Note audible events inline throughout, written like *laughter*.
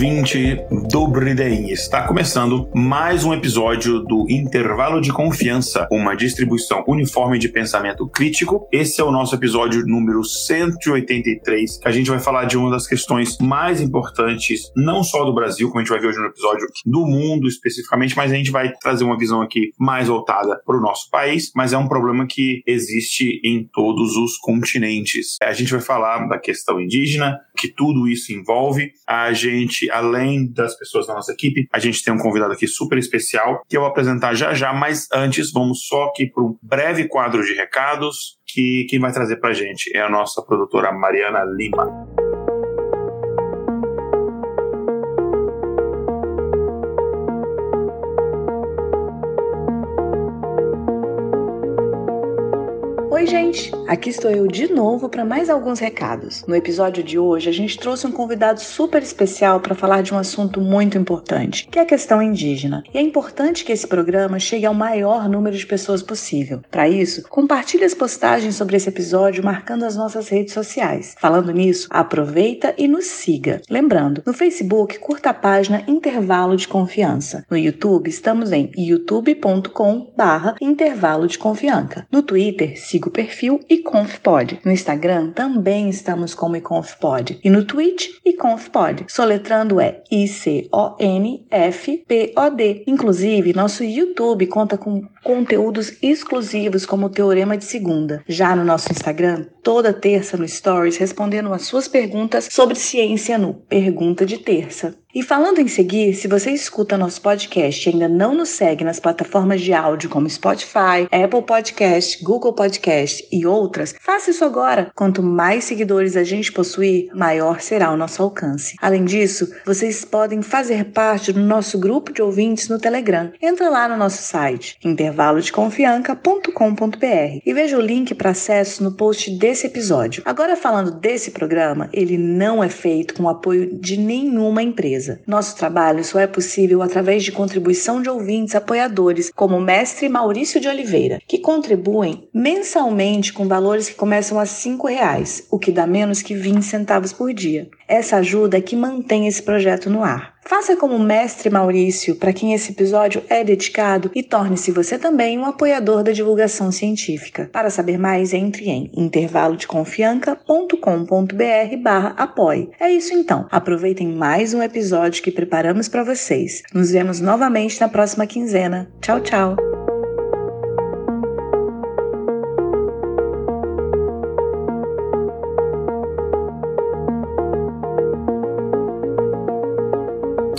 Ouvinte do Bridem. Está começando mais um episódio do Intervalo de Confiança, uma distribuição uniforme de pensamento crítico. Esse é o nosso episódio número 183, que a gente vai falar de uma das questões mais importantes, não só do Brasil, como a gente vai ver hoje no episódio, do mundo especificamente, mas a gente vai trazer uma visão aqui mais voltada para o nosso país, mas é um problema que existe em todos os continentes. A gente vai falar da questão indígena, que tudo isso envolve. A gente, além das pessoas da nossa equipe, a gente tem um convidado aqui super especial que eu vou apresentar já já, mas antes vamos só aqui para um breve quadro de recados que quem vai trazer para a gente é a nossa produtora Mariana Lima. Oi, gente! Aqui estou eu de novo para mais alguns recados. No episódio de hoje, a gente trouxe um convidado super especial para falar de um assunto muito importante, que é a questão indígena. E é importante que esse programa chegue ao maior número de pessoas possível. Para isso, compartilhe as postagens sobre esse episódio marcando as nossas redes sociais. Falando nisso, aproveita e nos siga. Lembrando, no Facebook, curta a página Intervalo de Confiança. No YouTube, estamos em youtube.com/intervalo de confiança. No Twitter, siga o perfil iconfpod. No Instagram também estamos como iconfpod. E no Twitch, iconfpod. Soletrando é I-C-O-N-F-P-O-D. Inclusive, nosso YouTube conta com conteúdos exclusivos como o Teorema de Segunda. Já no nosso Instagram, toda terça no Stories, respondendo as suas perguntas sobre ciência no Pergunta de Terça. E falando em seguir, se você escuta nosso podcast e ainda não nos segue nas plataformas de áudio como Spotify, Apple Podcast, Google Podcast e outras, faça isso agora. Quanto mais seguidores a gente possuir, maior será o nosso alcance. Além disso, vocês podem fazer parte do nosso grupo de ouvintes no Telegram. Entra lá no nosso site, intervalodeconfianca.com.br e veja o link para acesso no post desse episódio. Agora falando desse programa, ele não é feito com o apoio de nenhuma empresa empresa. Nosso trabalho só é possível através de contribuição de ouvintes apoiadores, como o mestre Maurício de Oliveira, que contribuem mensalmente com valores que começam a R$ reais, o que dá menos que 20 centavos por dia. Essa ajuda que mantém esse projeto no ar. Faça como o mestre Maurício, para quem esse episódio é dedicado, e torne-se você também um apoiador da divulgação científica. Para saber mais, entre em intervalodeconfianca.com.br barra apoie. É isso então. Aproveitem mais um episódio que preparamos para vocês. Nos vemos novamente na próxima quinzena. Tchau, tchau!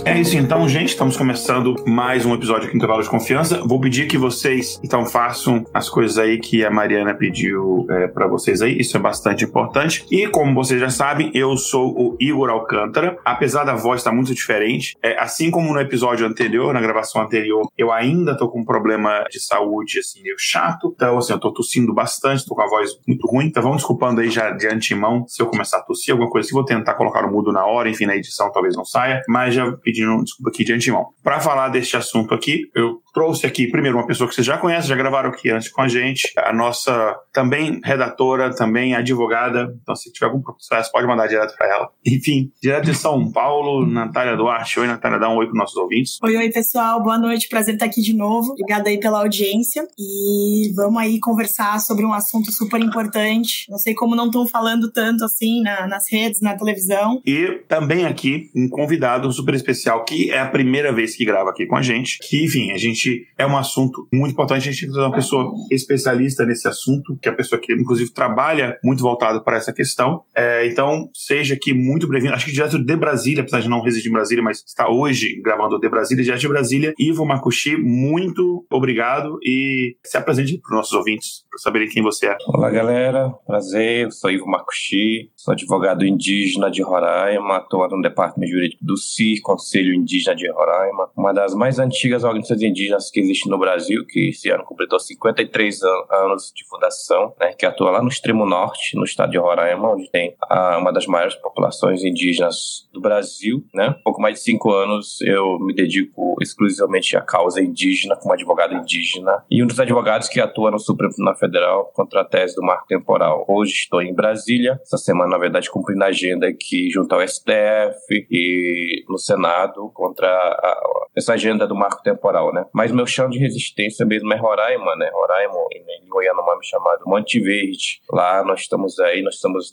É isso então, gente. Estamos começando mais um episódio aqui no Intervalo de Confiança. Vou pedir que vocês, então, façam as coisas aí que a Mariana pediu é, para vocês aí. Isso é bastante importante. E como vocês já sabem, eu sou o Igor Alcântara. Apesar da voz estar muito diferente, é, assim como no episódio anterior, na gravação anterior, eu ainda tô com um problema de saúde, assim, meio chato. Então, assim, eu tô tossindo bastante, tô com a voz muito ruim. Então, vamos desculpando aí já de antemão se eu começar a tossir, alguma coisa assim. Vou tentar colocar o mudo na hora, enfim, na edição talvez não saia. Mas já pedi pedindo desculpa aqui de antemão. Para falar deste assunto aqui, eu trouxe aqui primeiro uma pessoa que vocês já conhecem, já gravaram aqui antes com a gente, a nossa também redatora, também advogada. Então, se tiver algum processo, pode mandar direto para ela. Enfim, direto de São Paulo, Natália Duarte. Oi, Natália, dá um oi para nossos ouvintes. Oi, oi, pessoal. Boa noite. Prazer estar aqui de novo. Obrigada aí pela audiência. E vamos aí conversar sobre um assunto super importante. Não sei como não estão falando tanto assim na, nas redes, na televisão. E também aqui um convidado super especial que é a primeira vez que grava aqui com a gente. Que, enfim, a gente é um assunto muito importante. A gente tem que ter uma pessoa especialista nesse assunto, que é a pessoa que, inclusive, trabalha muito voltado para essa questão. É, então, seja aqui muito bem-vindo. Acho que direto de Brasília, apesar de não residir em Brasília, mas está hoje gravando de Brasília, direto de Brasília. Ivo Makushi, muito obrigado e se apresente para os nossos ouvintes para saberem quem você é. Olá, galera. Prazer, eu sou Ivo Macuxi, sou advogado indígena de Roraima, atuo no Departamento Jurídico do CIR, Conselho Indígena de Roraima, uma das mais antigas organizações indígenas que existe no Brasil, que esse ano completou 53 anos de fundação, né, que atua lá no extremo norte, no estado de Roraima, onde tem a, uma das maiores populações indígenas do Brasil. Né? Pouco mais de cinco anos eu me dedico exclusivamente à causa indígena, como advogado indígena, e um dos advogados que atua no Supremo Tribunal Federal contra a tese do marco temporal. Hoje estou em Brasília, essa semana, na verdade, cumprindo a agenda aqui junto ao STF e no Senado contra a, essa agenda do marco temporal, né? Mas meu chão de resistência mesmo é Roraima, né? Roraima, em Goianomami chamado Monte Verde. Lá nós estamos aí, nós estamos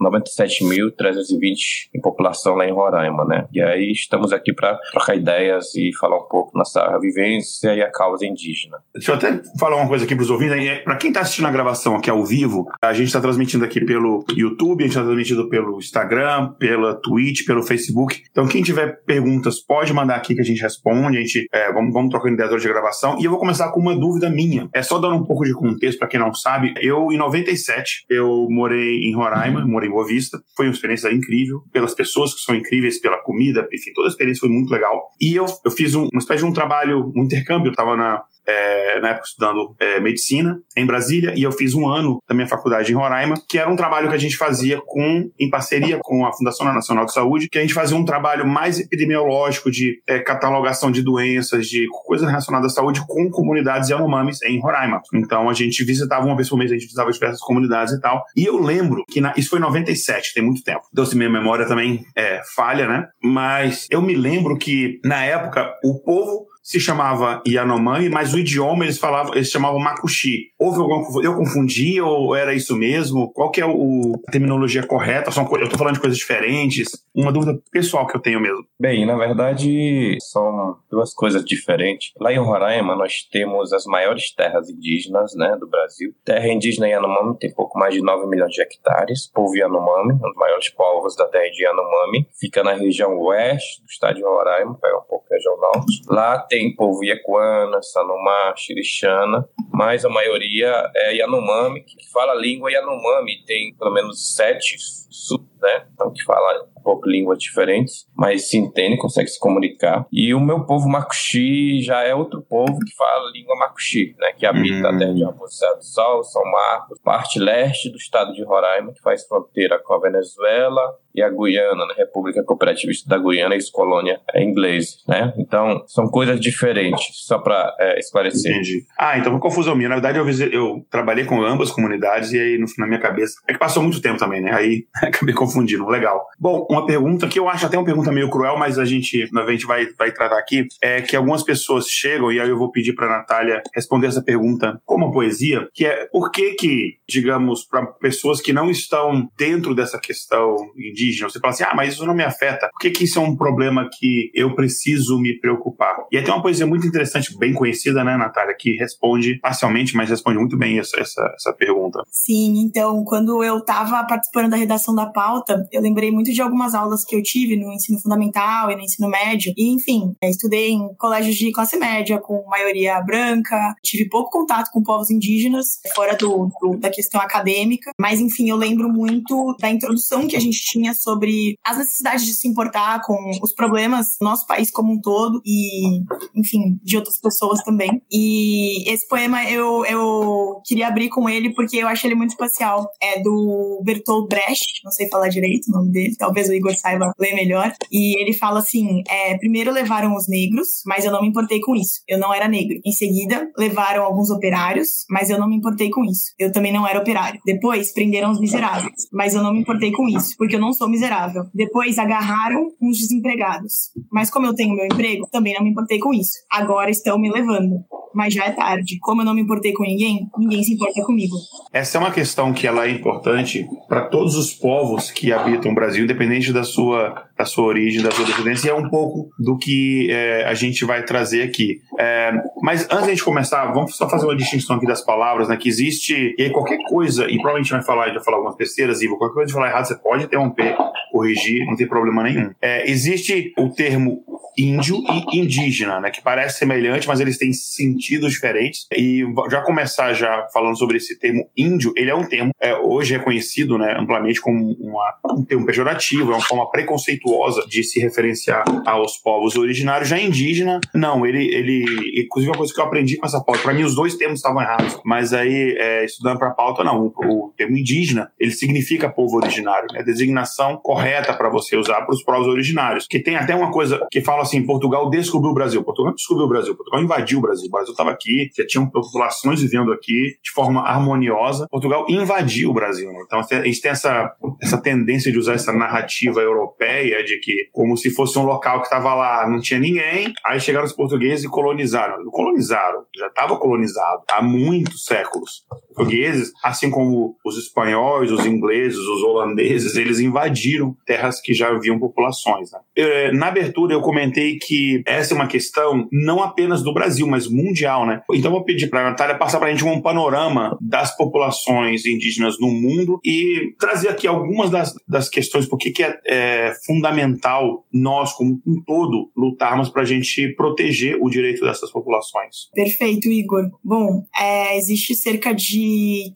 97.320 em população lá em Roraima, né? E aí estamos aqui para trocar ideias e falar um pouco nossa vivência e a causa indígena. Deixa eu até falar uma coisa aqui para os ouvintes. Para quem está assistindo a gravação aqui ao vivo, a gente está transmitindo aqui pelo YouTube, a gente está transmitindo pelo Instagram, pela Twitch, pelo Facebook. Então, quem tiver perguntas, pode mandar aqui que a gente responde. A gente é, vamos, vamos trocando ideias de gravação. E eu vou começar com uma dúvida minha. É só dando um pouco de contexto para quem não sabe. Eu, em 97, eu morei em Roraima, morei em Boa Vista. Foi uma experiência incrível, pelas pessoas que são incríveis, pela comida, enfim, toda a experiência foi muito legal. E eu, eu fiz um, uma espécie de um trabalho, um intercâmbio. Eu estava na, é, na época estudando é, medicina em Brasília e eu fiz um ano da minha faculdade em Roraima, que era um trabalho que a gente fazia com em parceria com a Fundação Nacional de Saúde, que a gente fazia um trabalho mais epidemiológico de é, catalogação de doenças, de coisas relacionadas à saúde com comunidades Yanomamis em Roraima. Então a gente visitava uma vez por mês, a gente visitava diversas comunidades e tal. E eu lembro que na, isso foi em 97, tem muito tempo. Então se minha memória também é falha, né? Mas eu me lembro que na época o povo se chamava Yanomami, mas o idioma eles falavam, eles chamavam Makushi. Houve alguma eu confundi ou era isso mesmo? Qual que é o, a terminologia correta? São, eu estou falando de coisas diferentes. Uma dúvida pessoal que eu tenho mesmo. Bem, na verdade são duas coisas diferentes. Lá em Roraima nós temos as maiores terras indígenas, né, do Brasil. Terra indígena Yanomami tem pouco mais de 9 milhões de hectares. Povo Yanomami, um dos maiores povos da terra de Yanomami, fica na região oeste do estado de Roraima, pega um pouco a região norte. Lá tem povo Iacuana, Sanumá, Xirixana, mas a maioria é Yanomami, que fala a língua Yanomami. Tem pelo menos sete sub, né? Então, que fala pouco línguas diferentes, mas se entende, consegue se comunicar. E o meu povo Macuxi já é outro povo que fala língua Macuxi, né, que habita uhum. a terra de Raposa do Sol, São Marcos, parte leste do estado de Roraima, que faz fronteira com a Venezuela, e a Guiana, na República Cooperativista da Guiana, ex-colônia é inglês, né? Então, são coisas diferentes, só para é, esclarecer. Entendi. Ah, então foi confusão minha. Na verdade, eu, eu trabalhei com ambas comunidades e aí, no, na minha cabeça, é que passou muito tempo também, né? Aí *laughs* acabei confundindo. Legal. Bom, uma pergunta que eu acho até uma pergunta meio cruel, mas a gente, a gente vai, vai tratar aqui, é que algumas pessoas chegam, e aí eu vou pedir para Natália responder essa pergunta como poesia, que é por que que, digamos, para pessoas que não estão dentro dessa questão indígena, você fala assim, ah, mas isso não me afeta, por que que isso é um problema que eu preciso me preocupar? E tem uma poesia muito interessante, bem conhecida, né, Natália, que responde parcialmente, mas responde muito bem essa, essa, essa pergunta. Sim, então, quando eu estava participando da redação da pauta, eu lembrei muito de algumas aulas que eu tive no ensino fundamental e no ensino médio. E, enfim, estudei em colégios de classe média, com maioria branca, tive pouco contato com povos indígenas, fora do, do, da questão acadêmica. Mas, enfim, eu lembro muito da introdução que a gente tinha sobre as necessidades de se importar com os problemas do nosso país como um todo e, enfim, de outras pessoas também. E esse poema eu, eu queria abrir com ele porque eu acho ele muito especial. É do Bertolt Brecht, não sei falar direito o nome dele, talvez o Igor saiba ler melhor. E ele fala assim: é, primeiro levaram os negros, mas eu não me importei com isso. Eu não era negro. Em seguida, levaram alguns operários, mas eu não me importei com isso. Eu também não era operário. Depois, prenderam os miseráveis, mas eu não me importei com isso, porque eu não sou miserável. Depois, agarraram uns desempregados. Mas como eu tenho meu emprego, também não me importei com isso. Agora estão me levando mas já é tarde. Como eu não me importei com ninguém, ninguém se importa comigo. Essa é uma questão que ela é importante para todos os povos que habitam o Brasil, independente da sua, da sua origem, da sua descendência, e é um pouco do que é, a gente vai trazer aqui. É, mas antes de começar, vamos só fazer uma distinção aqui das palavras, né? Que existe, e aí qualquer coisa, e provavelmente vai falar, vai falar algumas besteiras, e qualquer coisa de falar errado, você pode interromper, corrigir, não tem problema nenhum. É, existe o termo índio e indígena, né? Que parece semelhante, mas eles têm sentidos diferentes. E já começar já falando sobre esse termo índio, ele é um termo é, hoje reconhecido, né, amplamente como uma, um termo pejorativo, é uma forma preconceituosa de se referenciar aos povos originários. Já indígena, não, ele, ele, inclusive uma coisa que eu aprendi com essa pauta, para mim os dois termos estavam errados, mas aí é, estudando para a pauta, não, o, o, termo indígena, ele significa povo originário, né? Designação correta para você usar para os povos originários. Que tem até uma coisa que fala assim, Portugal descobriu o Brasil. Portugal descobriu o Brasil, Portugal invadiu o Brasil. O Brasil estava aqui, já tinham populações vivendo aqui de forma harmoniosa. Portugal invadiu o Brasil. Né? Então a gente tem essa, essa tendência de usar essa narrativa europeia de que como se fosse um local que estava lá, não tinha ninguém, aí chegaram os portugueses e colonizaram. Colonizaram, já estava colonizado há muitos séculos. Portugueses, assim como os espanhóis, os ingleses, os holandeses, eles invadiram terras que já haviam populações. Né? Eu, na abertura eu comentei que essa é uma questão não apenas do Brasil, mas mundial. Né? Então eu vou pedir para a Natália passar para a gente um panorama das populações indígenas no mundo e trazer aqui algumas das, das questões, por que é, é fundamental nós, como um todo, lutarmos para a gente proteger o direito dessas populações. Perfeito, Igor. Bom, é, existe cerca de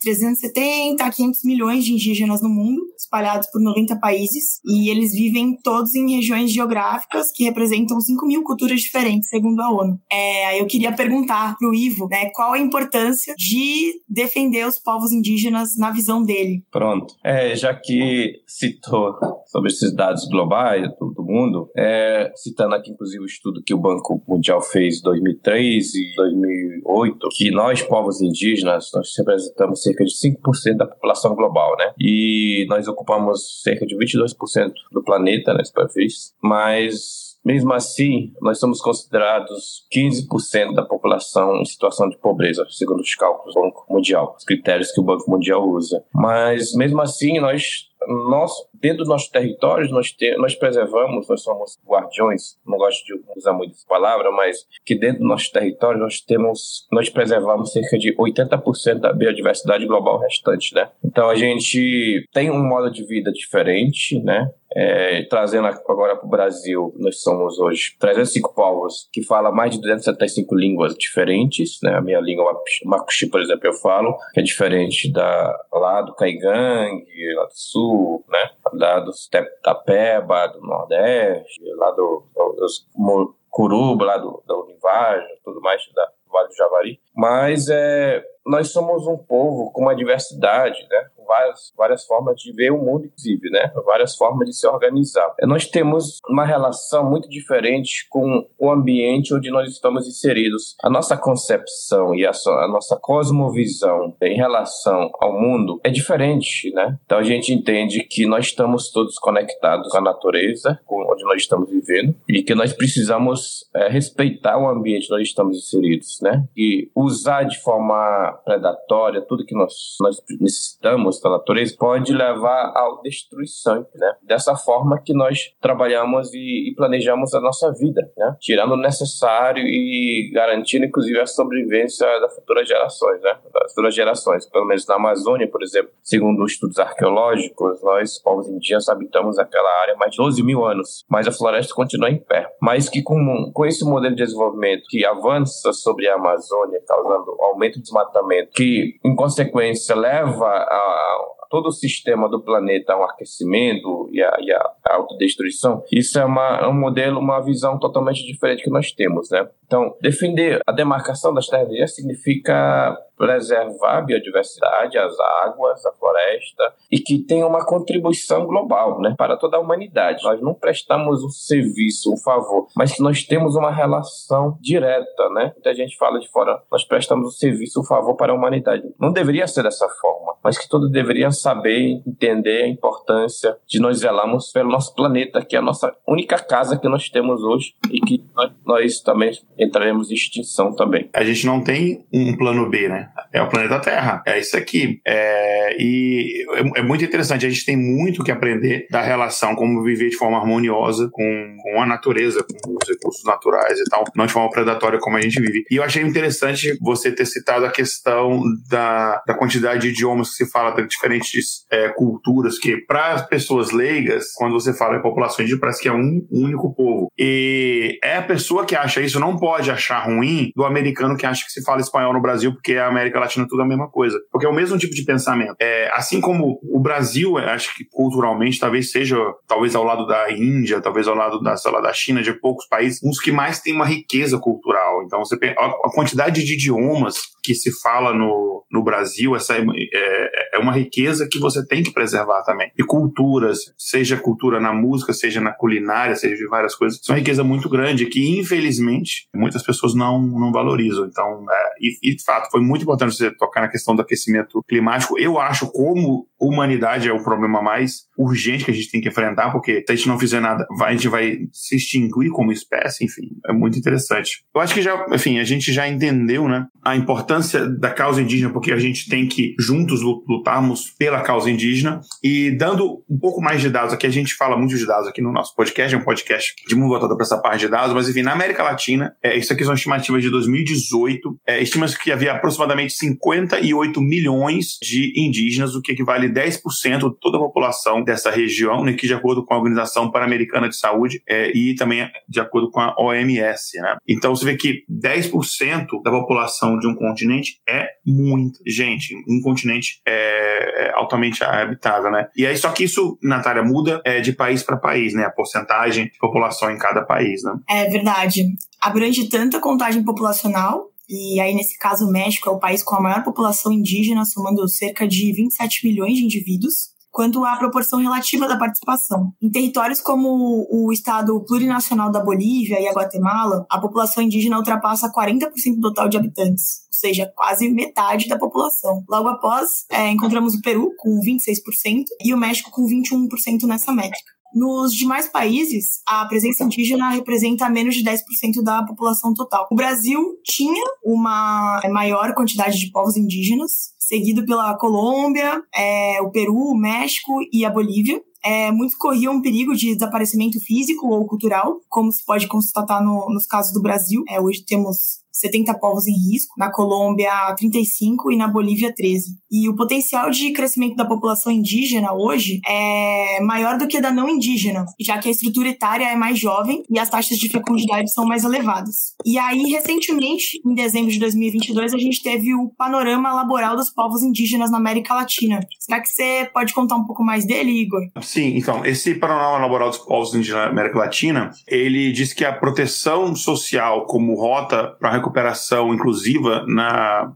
370 a 500 milhões de indígenas no mundo, espalhados por 90 países, e eles vivem todos em regiões geográficas que representam 5 mil culturas diferentes, segundo a ONU. É, eu queria perguntar para o Ivo né, qual a importância de defender os povos indígenas na visão dele. Pronto. É, já que citou sobre esses dados globais do, do mundo, é, citando aqui inclusive o estudo que o Banco Mundial fez em 2003 e 2008, que nós, povos indígenas, nós representamos cerca de 5% da população global, né? E nós ocupamos cerca de 22% do planeta, né, superfície, mas mesmo assim, nós somos considerados 15% da população em situação de pobreza, segundo os cálculos do Banco Mundial, os critérios que o Banco Mundial usa. Mas mesmo assim, nós nós, dentro dos nossos territórios, nós, te, nós preservamos, nós somos guardiões, não gosto de usar muito essa palavra, mas que dentro dos nossos territórios nós temos, nós preservamos cerca de 80% da biodiversidade global restante, né? Então a gente tem um modo de vida diferente, né? É, trazendo agora para o Brasil, nós somos hoje 305 povos que falam mais de 275 línguas diferentes, né? A minha língua Makuxi, por exemplo, eu falo, que é diferente da lá do Caigangue, lá do Sul, né? Lá do Tapeba, do Nordeste, lá do, do dos Curuba, lá do, do Univagem, tudo mais, da Vale do Javari. Mas é, nós somos um povo com uma diversidade, né? várias, várias formas de ver o mundo, inclusive, né? Várias formas de se organizar. Nós temos uma relação muito diferente com o ambiente onde nós estamos inseridos. A nossa concepção e a, a nossa cosmovisão em relação ao mundo é diferente, né? Então a gente entende que nós estamos todos conectados com a natureza, com onde nós estamos vivendo, e que nós precisamos é, respeitar o ambiente onde nós estamos inseridos, né? E usar de forma predatória tudo que nós, nós necessitamos da natureza pode levar à destruição, né? Dessa forma que nós trabalhamos e, e planejamos a nossa vida, né? Tirando o necessário e garantindo, inclusive, a sobrevivência das futuras gerações, né? Das futuras gerações. Pelo menos na Amazônia, por exemplo, segundo estudos arqueológicos, nós, povos indígenas, habitamos aquela área há mais de 12 mil anos, mas a floresta continua em pé. Mas que com, com esse modelo de desenvolvimento que avança sobre a Amazônia, causando aumento de desmatamento, que, em consequência, leva a todo o sistema do planeta ao aquecimento e a, e a autodestruição, isso é uma, é um modelo, uma visão totalmente diferente que nós temos, né? Então, defender a demarcação das terras significa preservar a biodiversidade, as águas, a floresta e que tenha uma contribuição global, né, para toda a humanidade. Nós não prestamos um serviço, um favor, mas nós temos uma relação direta, né? Muita gente fala de fora, nós prestamos um serviço, um favor para a humanidade. Não deveria ser dessa forma, mas que todos deveriam saber, entender a importância de nós zelarmos pelo nosso planeta, que é a nossa única casa que nós temos hoje e que nós, nós também entraremos em extinção também. A gente não tem um plano B, né? É o planeta Terra. É isso aqui. É, e é, é muito interessante. A gente tem muito que aprender da relação, como viver de forma harmoniosa com, com a natureza, com os recursos naturais e tal, não de forma predatória como a gente vive. E eu achei interessante você ter citado a questão da, da quantidade de idiomas que se fala de diferentes é, culturas, que para as pessoas leigas, quando você fala em população indígena, parece que é um único povo. E é a pessoa que acha isso, não pode achar ruim do americano que acha que se fala espanhol no Brasil, porque a América Latina é tudo a mesma coisa. Porque é o mesmo tipo de pensamento. É, assim como o Brasil, acho que culturalmente talvez seja, talvez ao lado da Índia, talvez ao lado da, lá, da China, de poucos países, uns que mais têm uma riqueza cultural. Então, você a quantidade de idiomas que se fala no, no Brasil, essa é, é, é uma riqueza que você tem que preservar também. E culturas, seja cultura na música, seja na culinária, seja de várias coisas, isso é uma riqueza muito grande que, infelizmente, muitas pessoas não, não valorizam. Então, é, e, e, de fato, foi muito importante você tocar na questão do aquecimento climático. Eu acho como humanidade é o problema mais urgente que a gente tem que enfrentar, porque se a gente não fizer nada, a gente vai se extinguir como espécie, enfim, é muito interessante. Eu acho que já, enfim, a gente já entendeu, né, a importância da causa indígena, porque a gente tem que juntos lutarmos pela causa indígena e dando um pouco mais de dados aqui, a gente fala muito de dados aqui no nosso podcast, é um podcast de muito voltado para essa parte de dados, mas enfim, na América Latina, é, isso aqui são estimativas de 2018, é, estima-se que havia aproximadamente 58 milhões de indígenas, o que equivale 10% de toda a população dessa região, né, que de acordo com a Organização Pan-Americana de Saúde é, e também de acordo com a OMS. Né? Então você vê que 10% da população de um continente é muita gente. Um continente é, é altamente habitável. Né? E aí, só que isso, Natália, muda é, de país para país, né? a porcentagem de população em cada país. Né? É verdade. Abrange tanta contagem populacional e aí, nesse caso, o México é o país com a maior população indígena, somando cerca de 27 milhões de indivíduos, quanto à proporção relativa da participação. Em territórios como o estado plurinacional da Bolívia e a Guatemala, a população indígena ultrapassa 40% do total de habitantes, ou seja, quase metade da população. Logo após, é, encontramos o Peru com 26% e o México com 21% nessa métrica. Nos demais países, a presença indígena representa menos de 10% da população total. O Brasil tinha uma maior quantidade de povos indígenas, seguido pela Colômbia, é, o Peru, o México e a Bolívia. É, muitos corriam um perigo de desaparecimento físico ou cultural, como se pode constatar no, nos casos do Brasil. É, hoje temos 70 povos em risco, na Colômbia 35 e na Bolívia 13. E o potencial de crescimento da população indígena hoje é maior do que da não indígena, já que a estrutura etária é mais jovem e as taxas de fecundidade são mais elevadas. E aí, recentemente, em dezembro de 2022, a gente teve o panorama laboral dos povos indígenas na América Latina. Será que você pode contar um pouco mais dele, Igor? Sim, então, esse panorama laboral dos povos indígenas na América Latina, ele diz que a proteção social como rota para recuperação inclusiva na.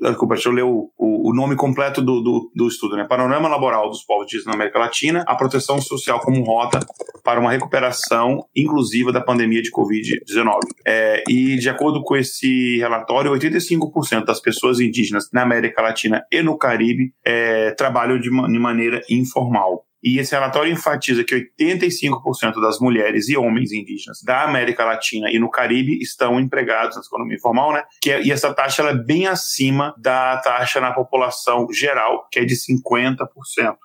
Desculpa, deixa eu ler o, o, o nome completo do, do, do, estudo, né? Panorama Laboral dos Povos Indígenas na América Latina, a proteção social como rota para uma recuperação inclusiva da pandemia de Covid-19. É, e, de acordo com esse relatório, 85% das pessoas indígenas na América Latina e no Caribe é, trabalham de, de maneira informal. E esse relatório enfatiza que 85% das mulheres e homens indígenas da América Latina e no Caribe estão empregados na economia informal, né? Que é, e essa taxa é bem acima da taxa na população geral, que é de 50%.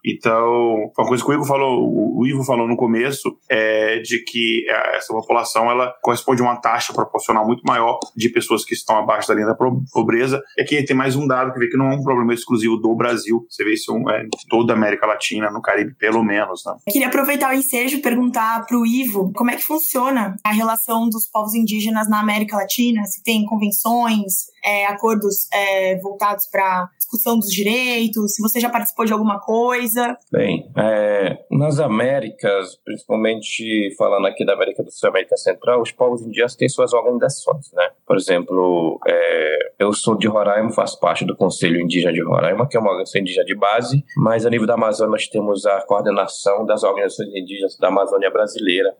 Então, uma coisa que o Ivo falou, o Ivo falou no começo, é de que é, essa população ela corresponde a uma taxa proporcional muito maior de pessoas que estão abaixo da linha da pobreza. E aqui tem mais um dado que vê que não é um problema exclusivo do Brasil. Você vê isso é, em toda a América Latina, no Caribe pelo menos. Né? Queria aproveitar o ensejo e perguntar para o Ivo como é que funciona a relação dos povos indígenas na América Latina, se tem convenções, é, acordos é, voltados para discussão dos direitos, se você já participou de alguma coisa. Bem, é, nas Américas, principalmente falando aqui da América do Sul e América Central, os povos indígenas têm suas organizações, né? Por exemplo, é, eu sou de Roraima, faço parte do Conselho Indígena de Roraima, que é uma organização indígena de base, mas a nível da Amazônia nós temos a coordenação das organizações indígenas da Amazônia brasileira,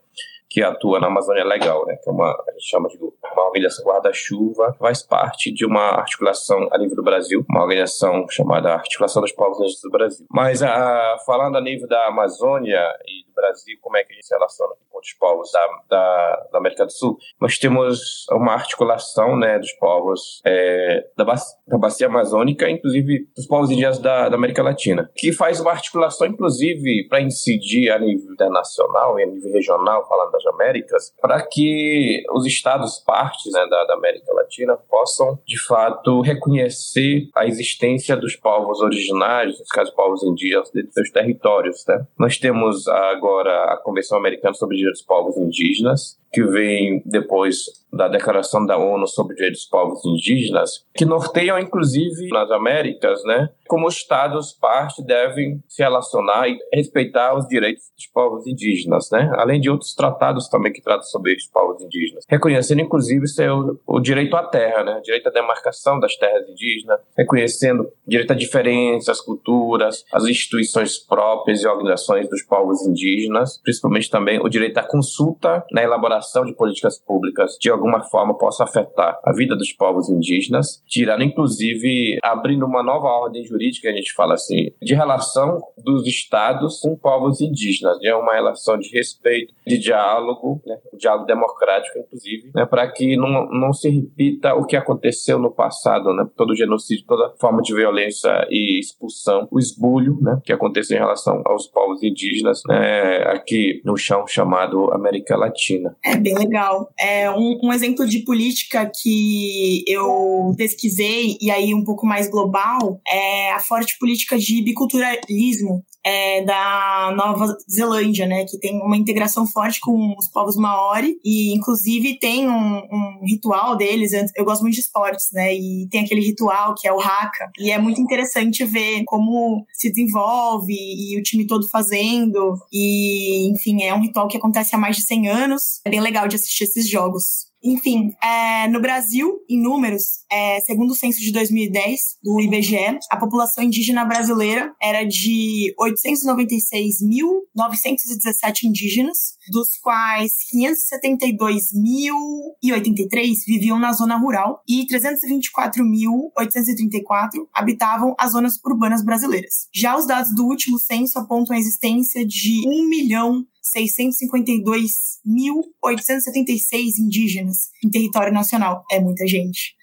que atua na Amazônia Legal, né, que é uma, a gente chama de uma organização guarda-chuva, faz parte de uma articulação a nível do Brasil, uma organização chamada Articulação dos Povos Indígenas do Brasil. Mas a, falando a nível da Amazônia e do do Brasil, como é que a gente se relaciona com os povos da, da, da América do Sul, nós temos uma articulação né, dos povos é, da, da bacia amazônica, inclusive dos povos indígenas da, da América Latina, que faz uma articulação, inclusive, para incidir a nível internacional e a nível regional, falando das Américas, para que os estados partes né, da, da América Latina possam, de fato, reconhecer a existência dos povos originários, nos casos povos indígenas, de seus territórios. Né? Nós temos agora a Convenção Americana sobre Direitos dos Povos Indígenas, que vem depois da Declaração da ONU sobre os Direitos dos Povos Indígenas, que norteiam, inclusive, nas Américas, né, como os Estados parte devem se relacionar e respeitar os direitos dos povos indígenas, né, além de outros tratados também que tratam sobre os povos indígenas, reconhecendo, inclusive, seu, o direito à terra, né, direito à demarcação das terras indígenas, reconhecendo direito à diferença, as culturas, as instituições próprias e organizações dos povos indígenas, principalmente também o direito à consulta na elaboração de políticas públicas de alguma forma possa afetar a vida dos povos indígenas, tirando inclusive, abrindo uma nova ordem jurídica, a gente fala assim, de relação dos estados com povos indígenas, é uma relação de respeito, de diálogo, né, diálogo democrático, inclusive, né, para que não, não se repita o que aconteceu no passado, né, todo genocídio, toda forma de violência e expulsão, o esbulho, né, que aconteceu em relação aos povos indígenas, né, aqui no chão chamado América Latina. É bem legal. É um, um exemplo de política que eu pesquisei, e aí um pouco mais global, é a forte política de biculturalismo é, da Nova Zelândia, né, que tem uma integração forte com os povos maori e inclusive tem um, um, ritual deles. Eu gosto muito de esportes, né, e tem aquele ritual que é o haka e é muito interessante ver como se desenvolve e o time todo fazendo e enfim é um ritual que acontece há mais de 100 anos. É bem legal de assistir esses jogos. Enfim, é, no Brasil, em números, é, segundo o censo de 2010 do IBGE, a população indígena brasileira era de 896.917 indígenas, dos quais 572.083 viviam na zona rural e 324.834 habitavam as zonas urbanas brasileiras. Já os dados do último censo apontam a existência de 1 milhão 652.876 indígenas em território nacional. É muita gente.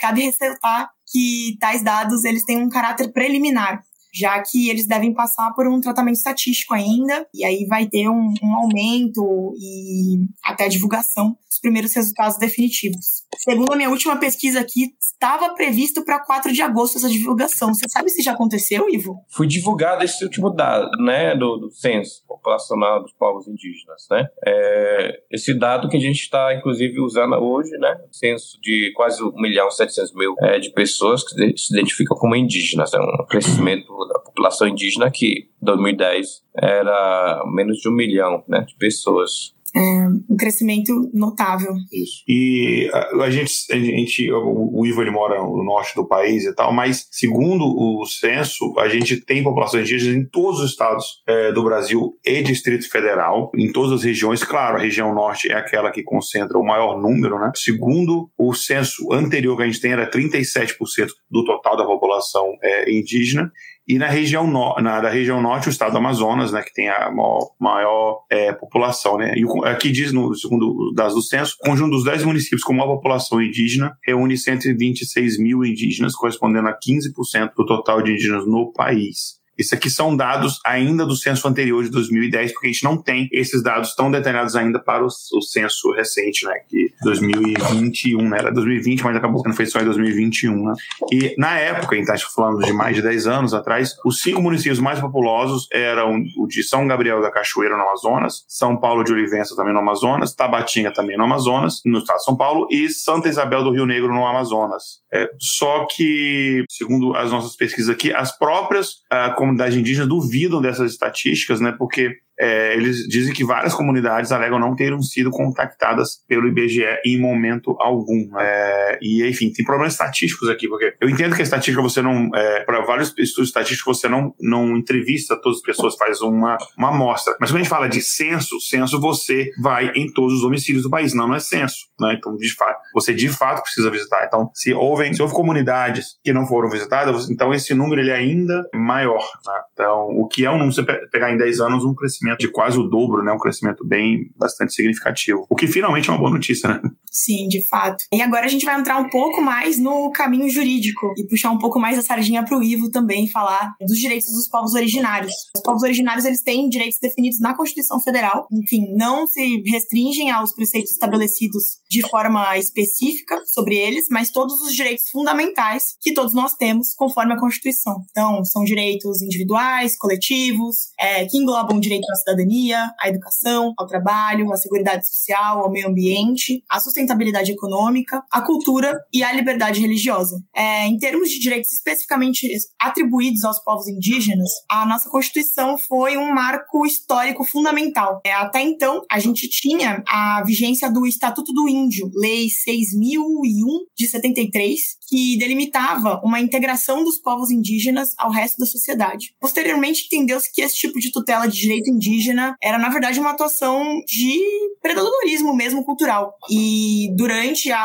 Cabe ressaltar que tais dados eles têm um caráter preliminar, já que eles devem passar por um tratamento estatístico ainda, e aí vai ter um, um aumento e até divulgação primeiros resultados definitivos. Segundo a minha última pesquisa aqui, estava previsto para 4 de agosto essa divulgação. Você sabe se já aconteceu, Ivo? Foi divulgado esse último dado, né, do, do censo populacional dos povos indígenas, né? É, esse dado que a gente está, inclusive, usando hoje, né, censo de quase 1 milhão e 700 mil é, de pessoas que se identificam como indígenas. É um crescimento da população indígena que, em 2010, era menos de um milhão né, de pessoas um crescimento notável. Isso. E a, a gente, a gente o, o Ivo ele mora no norte do país e tal, mas segundo o censo, a gente tem população indígena em todos os estados é, do Brasil e Distrito Federal, em todas as regiões. Claro, a região norte é aquela que concentra o maior número, né? Segundo o censo anterior que a gente tem, era 37% do total da população é, indígena e na região, no, na, da região norte, o estado do Amazonas, né, que tem a maior, maior é, população. Né? E o, aqui diz, no segundo dados do censo, o conjunto dos 10 municípios com maior população indígena reúne 126 mil indígenas, correspondendo a 15% do total de indígenas no país. Isso aqui são dados ainda do censo anterior de 2010, porque a gente não tem esses dados tão detalhados ainda para o, o censo recente, né? Que 2021, né? Era 2020, mas acabou que não foi só em 2021, né? E na época, a gente está falando de mais de 10 anos atrás, os cinco municípios mais populosos eram o de São Gabriel da Cachoeira, no Amazonas, São Paulo de Olivença, também no Amazonas, Tabatinga, também no Amazonas, no estado de São Paulo, e Santa Isabel do Rio Negro, no Amazonas. É, só que, segundo as nossas pesquisas aqui, as próprias uh, comunidade indígena duvidam dessas estatísticas, né? Porque é, eles dizem que várias comunidades alegam não terem sido contactadas pelo IBGE em momento algum. É, e, enfim, tem problemas estatísticos aqui, porque eu entendo que a estatística você não. É, para vários estudos estatísticos, você não, não entrevista todas as pessoas, faz uma, uma amostra. Mas quando a gente fala de censo, censo você vai em todos os domicílios do país, não, não é censo. Né? Então, de fato, você de fato precisa visitar. Então, se houve, se houve comunidades que não foram visitadas, então esse número ele é ainda maior. Né? Então, o que é um número, você pegar em 10 anos, um crescimento crescimento de quase o dobro, né? Um crescimento bem bastante significativo. O que finalmente é uma boa notícia, né? Sim, de fato. E agora a gente vai entrar um pouco mais no caminho jurídico e puxar um pouco mais a sardinha para o Ivo também falar dos direitos dos povos originários. Os povos originários eles têm direitos definidos na Constituição Federal. Enfim, não se restringem aos preceitos estabelecidos de forma específica sobre eles, mas todos os direitos fundamentais que todos nós temos conforme a Constituição. Então, são direitos individuais, coletivos, é, que englobam o direito à cidadania, à educação, ao trabalho, à segurança social, ao meio ambiente, à sustentabilidade econômica, à cultura e à liberdade religiosa. É, em termos de direitos especificamente atribuídos aos povos indígenas, a nossa Constituição foi um marco histórico fundamental. É, até então, a gente tinha a vigência do Estatuto do Índio, Lei 6001 de 73, que delimitava uma integração dos povos indígenas ao resto da sociedade. Posteriormente, entendeu-se que esse tipo de tutela de direito indígena era, na verdade, uma atuação de predadorismo mesmo cultural. E durante a,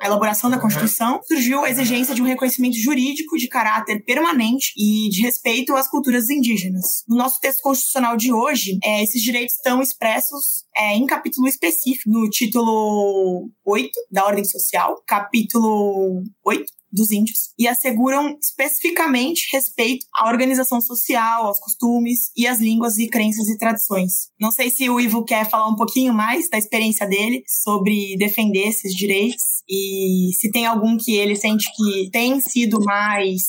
a elaboração da Constituição, surgiu a exigência de um reconhecimento jurídico de caráter permanente e de respeito às culturas indígenas. No nosso texto constitucional de hoje, é, esses direitos estão expressos é, em capítulo específico, no título 8 da Ordem Social, capítulo 8, dos índios e asseguram especificamente respeito à organização social, aos costumes e às línguas e crenças e tradições. Não sei se o Ivo quer falar um pouquinho mais da experiência dele sobre defender esses direitos e se tem algum que ele sente que tem sido mais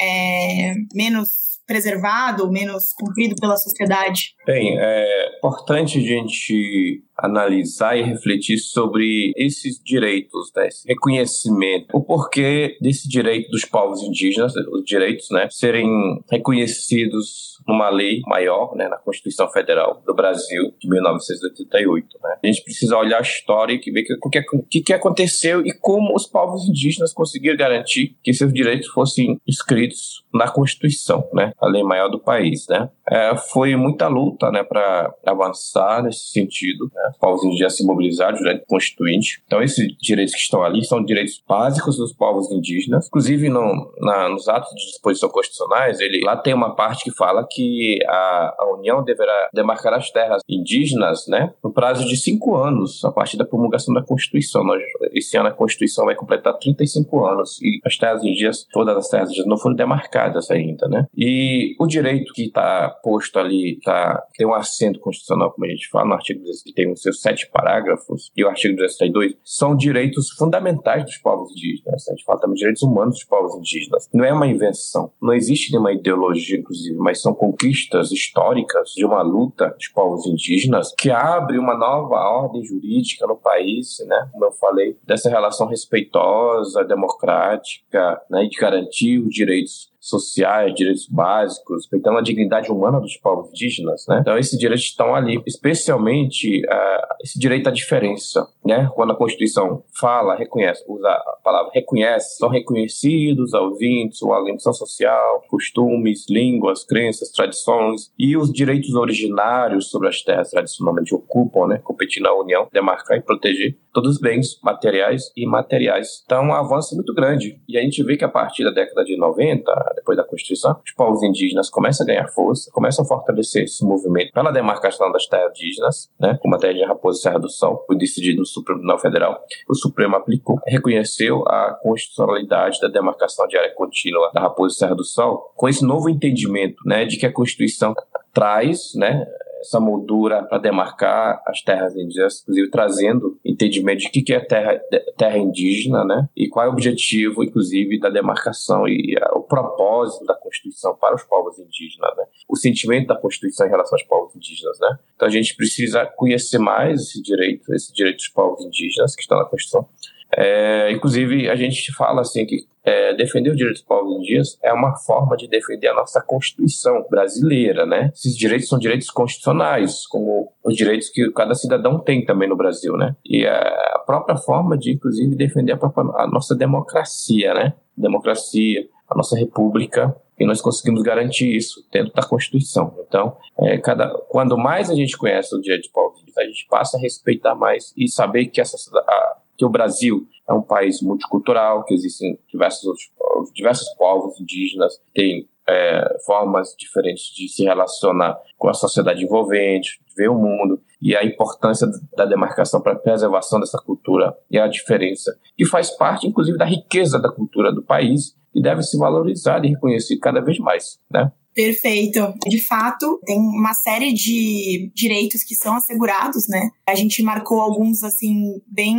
é, menos preservado, menos cumprido pela sociedade. Bem, é importante a gente analisar e refletir sobre esses direitos, né, esse reconhecimento, o porquê desse direito dos povos indígenas, os direitos, né, serem reconhecidos numa lei maior, né, na Constituição Federal do Brasil de 1988. Né. A gente precisa olhar a história e ver o que, que, que aconteceu e como os povos indígenas conseguiram garantir que seus direitos fossem escritos na Constituição, né, a lei maior do país, né. É, foi muita luta, né, para avançar nesse sentido. Né? Os povos indígenas se mobilizaram, direito constituinte. Então, esses direitos que estão ali são direitos básicos dos povos indígenas. Inclusive, no, na, nos atos de disposição constitucionais, ele, lá tem uma parte que fala que a, a União deverá demarcar as terras indígenas né, no prazo de cinco anos, a partir da promulgação da Constituição. Nós, esse ano a Constituição vai completar 35 anos e as terras indígenas, todas as terras indígenas não foram demarcadas ainda. Né? E o direito que está posto ali, tá, tem um assento constitucional, como a gente fala, no artigo 16, tem os seus sete parágrafos, e o artigo 262, são direitos fundamentais dos povos indígenas. A gente fala também direitos humanos dos povos indígenas. Não é uma invenção, não existe nenhuma ideologia, inclusive, mas são conquistas históricas de uma luta dos povos indígenas que abre uma nova ordem jurídica no país, né? Como eu falei, dessa relação respeitosa, democrática, né? de garantir os direitos sociais, direitos básicos, respeitando a dignidade humana dos povos indígenas, né? Então esses direitos estão ali, especialmente uh, esse direito à diferença, né? Quando a Constituição fala, reconhece, usa a palavra reconhece, são reconhecidos índios, a alimentação social, costumes, línguas, crenças, tradições e os direitos originários sobre as terras tradicionalmente ocupam, né? Competindo na União, demarcar e proteger todos os bens materiais e imateriais. Então, um avanço muito grande. E a gente vê que a partir da década de 90, depois da Constituição, os povos indígenas começam a ganhar força, começam a fortalecer esse movimento pela demarcação das terras indígenas, né, como a terra de Raposa e Serra do Sol, foi decidido no Supremo Tribunal Federal. O Supremo aplicou, reconheceu a constitucionalidade da demarcação de área contínua da Raposa e Serra do Sol, com esse novo entendimento né, de que a Constituição traz né, essa moldura para demarcar as terras indígenas, inclusive trazendo entendimento de o que é terra, terra indígena, né? E qual é o objetivo, inclusive, da demarcação e o propósito da Constituição para os povos indígenas, né? O sentimento da Constituição em relação aos povos indígenas, né? Então a gente precisa conhecer mais esse direito, esse direito dos povos indígenas que está na Constituição. É, inclusive, a gente fala assim que é, defender os direitos dos povos indígenas é uma forma de defender a nossa Constituição brasileira, né? Esses direitos são direitos constitucionais, como os direitos que cada cidadão tem também no Brasil, né? E a própria forma de, inclusive, defender a, própria, a nossa democracia, né? Democracia, a nossa república, e nós conseguimos garantir isso dentro da Constituição. Então, é, cada, quando mais a gente conhece o direito dos povos indígenas, a gente passa a respeitar mais e saber que essa a, que o Brasil é um país multicultural, que existem diversos, diversos povos indígenas, tem é, formas diferentes de se relacionar com a sociedade envolvente, ver o mundo, e a importância da demarcação para a preservação dessa cultura e a diferença, que faz parte, inclusive, da riqueza da cultura do país e deve ser valorizada e reconhecida cada vez mais, né? Perfeito. De fato, tem uma série de direitos que são assegurados, né? A gente marcou alguns, assim, bem.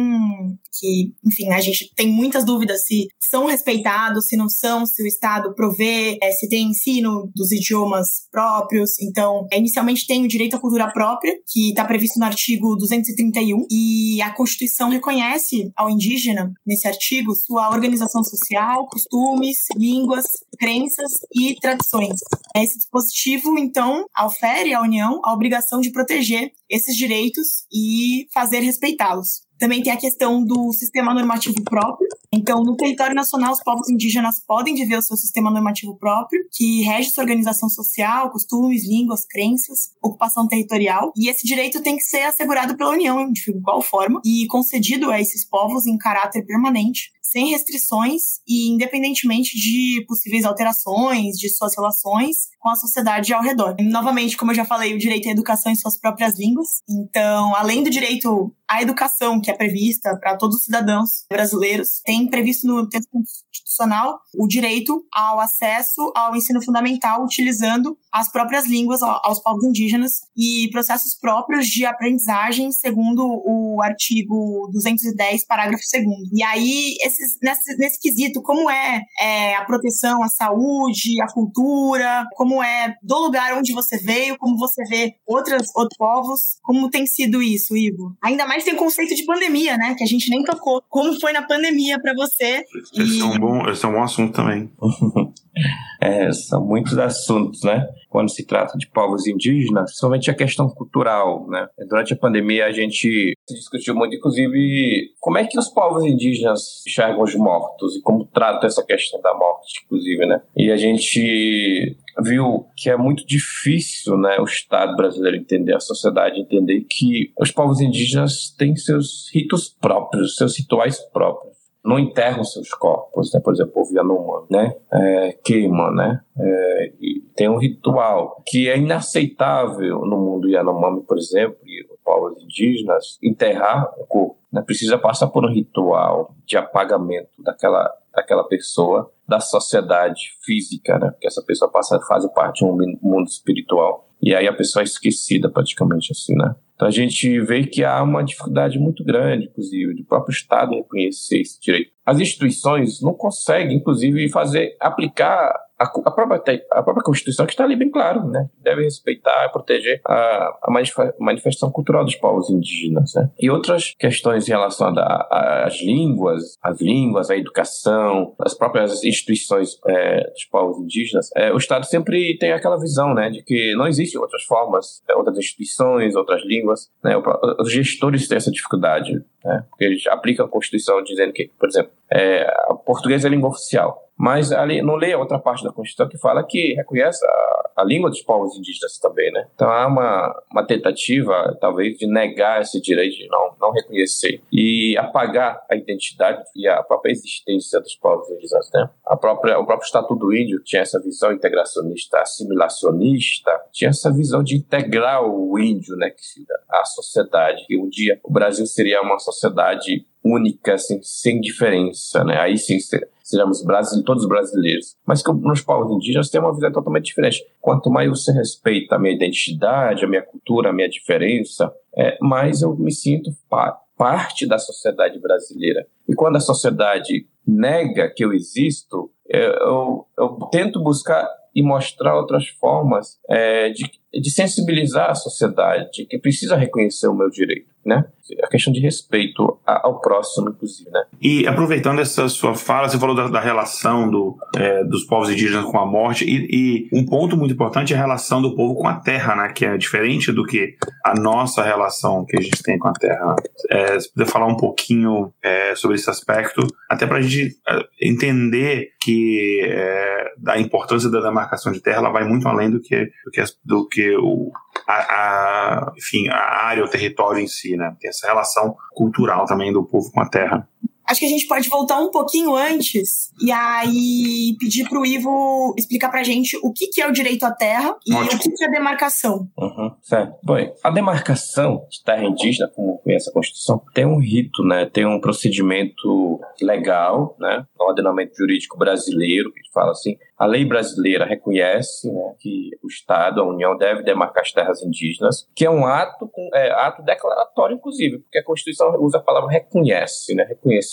que, enfim, a gente tem muitas dúvidas se são respeitados, se não são, se o Estado provê, é, se tem ensino dos idiomas próprios. Então, inicialmente tem o direito à cultura própria, que está previsto no artigo 231, e a Constituição reconhece ao indígena, nesse artigo, sua organização social, costumes, línguas, crenças e tradições. Esse dispositivo, então, ofere à União a obrigação de proteger esses direitos e fazer respeitá-los. Também tem a questão do sistema normativo próprio. Então, no território nacional, os povos indígenas podem viver o seu sistema normativo próprio, que rege sua organização social, costumes, línguas, crenças, ocupação territorial. E esse direito tem que ser assegurado pela União, de igual forma, e concedido a esses povos em caráter permanente, sem restrições e independentemente de possíveis alterações de suas relações com a sociedade ao redor. Novamente, como eu já falei, o direito à educação em suas próprias línguas. Então, além do direito à educação que é prevista para todos os cidadãos brasileiros, tem previsto no texto constitucional o direito ao acesso ao ensino fundamental utilizando as próprias línguas aos povos indígenas e processos próprios de aprendizagem segundo o artigo 210, parágrafo 2 E aí, esses, nesse, nesse quesito, como é, é a proteção à saúde, à cultura, como é do lugar onde você veio, como você vê outras, outros povos, como tem sido isso, Igor? Ainda mais tem o conceito de pandemia, né? Que a gente nem tocou. Como foi na pandemia para você? Esse, e... é um bom, esse é um bom assunto também. *laughs* é, são muitos assuntos, né? Quando se trata de povos indígenas, principalmente a questão cultural, né? Durante a pandemia a gente discutiu muito, inclusive, como é que os povos indígenas enxergam os mortos e como tratam essa questão da morte, inclusive, né? E a gente viu que é muito difícil, né, o Estado brasileiro entender, a sociedade entender que os povos indígenas têm seus ritos próprios, seus rituais próprios não enterram seus corpos, né? por exemplo, o Yanomami, né? É, queima, né? É, tem um ritual que é inaceitável no mundo Yanomami, por exemplo, e os povos indígenas, enterrar o corpo. Né? Precisa passar por um ritual de apagamento daquela, daquela pessoa da sociedade física, né? Porque essa pessoa passa faz parte de um mundo espiritual e aí a pessoa é esquecida praticamente assim, né? Então a gente vê que há uma dificuldade muito grande, inclusive, do próprio Estado reconhecer esse direito. As instituições não conseguem, inclusive, fazer aplicar a, própria, a própria Constituição, que está ali bem claro, né? Deve respeitar e proteger a, a manifestação cultural dos povos indígenas, né? E outras questões relacionadas às línguas, as línguas, a educação, as próprias instituições é, dos povos indígenas, é, o Estado sempre tem aquela visão, né? De que não existem outras formas, é, outras instituições, outras línguas, né? Os gestores têm essa dificuldade, né? Porque eles aplicam a Constituição dizendo que, por exemplo, é, português é a língua oficial. Mas ali não lê a outra parte da Constituição que fala que reconhece a, a língua dos povos indígenas também, né? Então há uma, uma tentativa, talvez, de negar esse direito, de não, não reconhecer e apagar a identidade e a própria existência dos povos indígenas, né? A própria, o próprio Estatuto do Índio tinha essa visão integracionista, assimilacionista, tinha essa visão de integrar o índio, né, a sociedade, que um dia o Brasil seria uma sociedade única, assim, sem diferença, né? Aí sim seríamos todos brasileiros. Mas que nos povos indígenas tem uma vida totalmente diferente. Quanto mais você respeita a minha identidade, a minha cultura, a minha diferença, é, mais eu me sinto pa parte da sociedade brasileira. E quando a sociedade nega que eu existo, eu, eu, eu tento buscar e mostrar outras formas é, de, de sensibilizar a sociedade que precisa reconhecer o meu direito né? A questão de respeito ao próximo, inclusive, né? E aproveitando essa sua fala, você falou da, da relação do, é, dos povos indígenas com a morte, e, e, um ponto muito importante é a relação do povo com a terra, né? Que é diferente do que a nossa relação que a gente tem com a terra. É, se falar um pouquinho é, sobre esse aspecto, até para a gente é, entender que é, a importância da demarcação de terra ela vai muito além do que, do que, do que o, a, a, enfim, a área, o território em si, né? Tem essa relação cultural também do povo com a terra. Acho que a gente pode voltar um pouquinho antes e aí pedir para o Ivo explicar para a gente o que, que é o direito à terra e Ótimo. o que, que é a demarcação. Uhum, certo. Bom, a demarcação de terra indígena, como conhece a Constituição, tem um rito, né? tem um procedimento legal, né? no ordenamento jurídico brasileiro, que fala assim, a lei brasileira reconhece né, que o Estado, a União, deve demarcar as terras indígenas, que é um ato, é, ato declaratório, inclusive, porque a Constituição usa a palavra reconhece, né,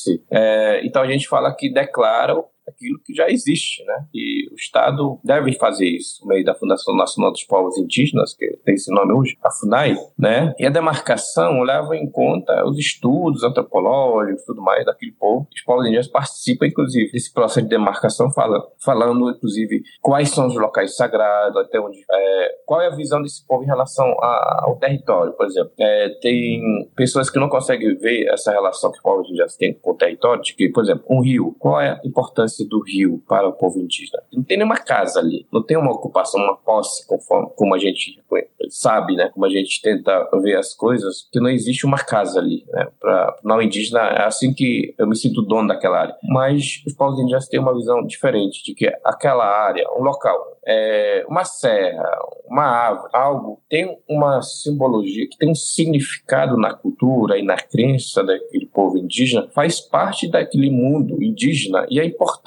reconhecer. É, então a gente fala que declara aquilo que já existe, né? E o Estado deve fazer isso, no meio da Fundação Nacional dos Povos Indígenas, que tem esse nome hoje, a FUNAI, né? E a demarcação leva em conta os estudos antropológicos tudo mais daquele povo. Os povos indígenas participam, inclusive, desse processo de demarcação, fala, falando, inclusive, quais são os locais sagrados, até onde... É, qual é a visão desse povo em relação a, ao território, por exemplo. É, tem pessoas que não conseguem ver essa relação que os povos indígenas têm com o território, de que, por exemplo, um rio, qual é a importância do rio para o povo indígena. Não tem nenhuma casa ali, não tem uma ocupação, uma posse, conforme, como a gente sabe, né? Como a gente tenta ver as coisas, que não existe uma casa ali, né? Para não indígena é assim que eu me sinto dono daquela área. Mas os povos indígenas têm uma visão diferente de que aquela área, um local, é, uma serra, uma árvore, algo tem uma simbologia, que tem um significado na cultura e na crença daquele povo indígena, faz parte daquele mundo indígena e é importante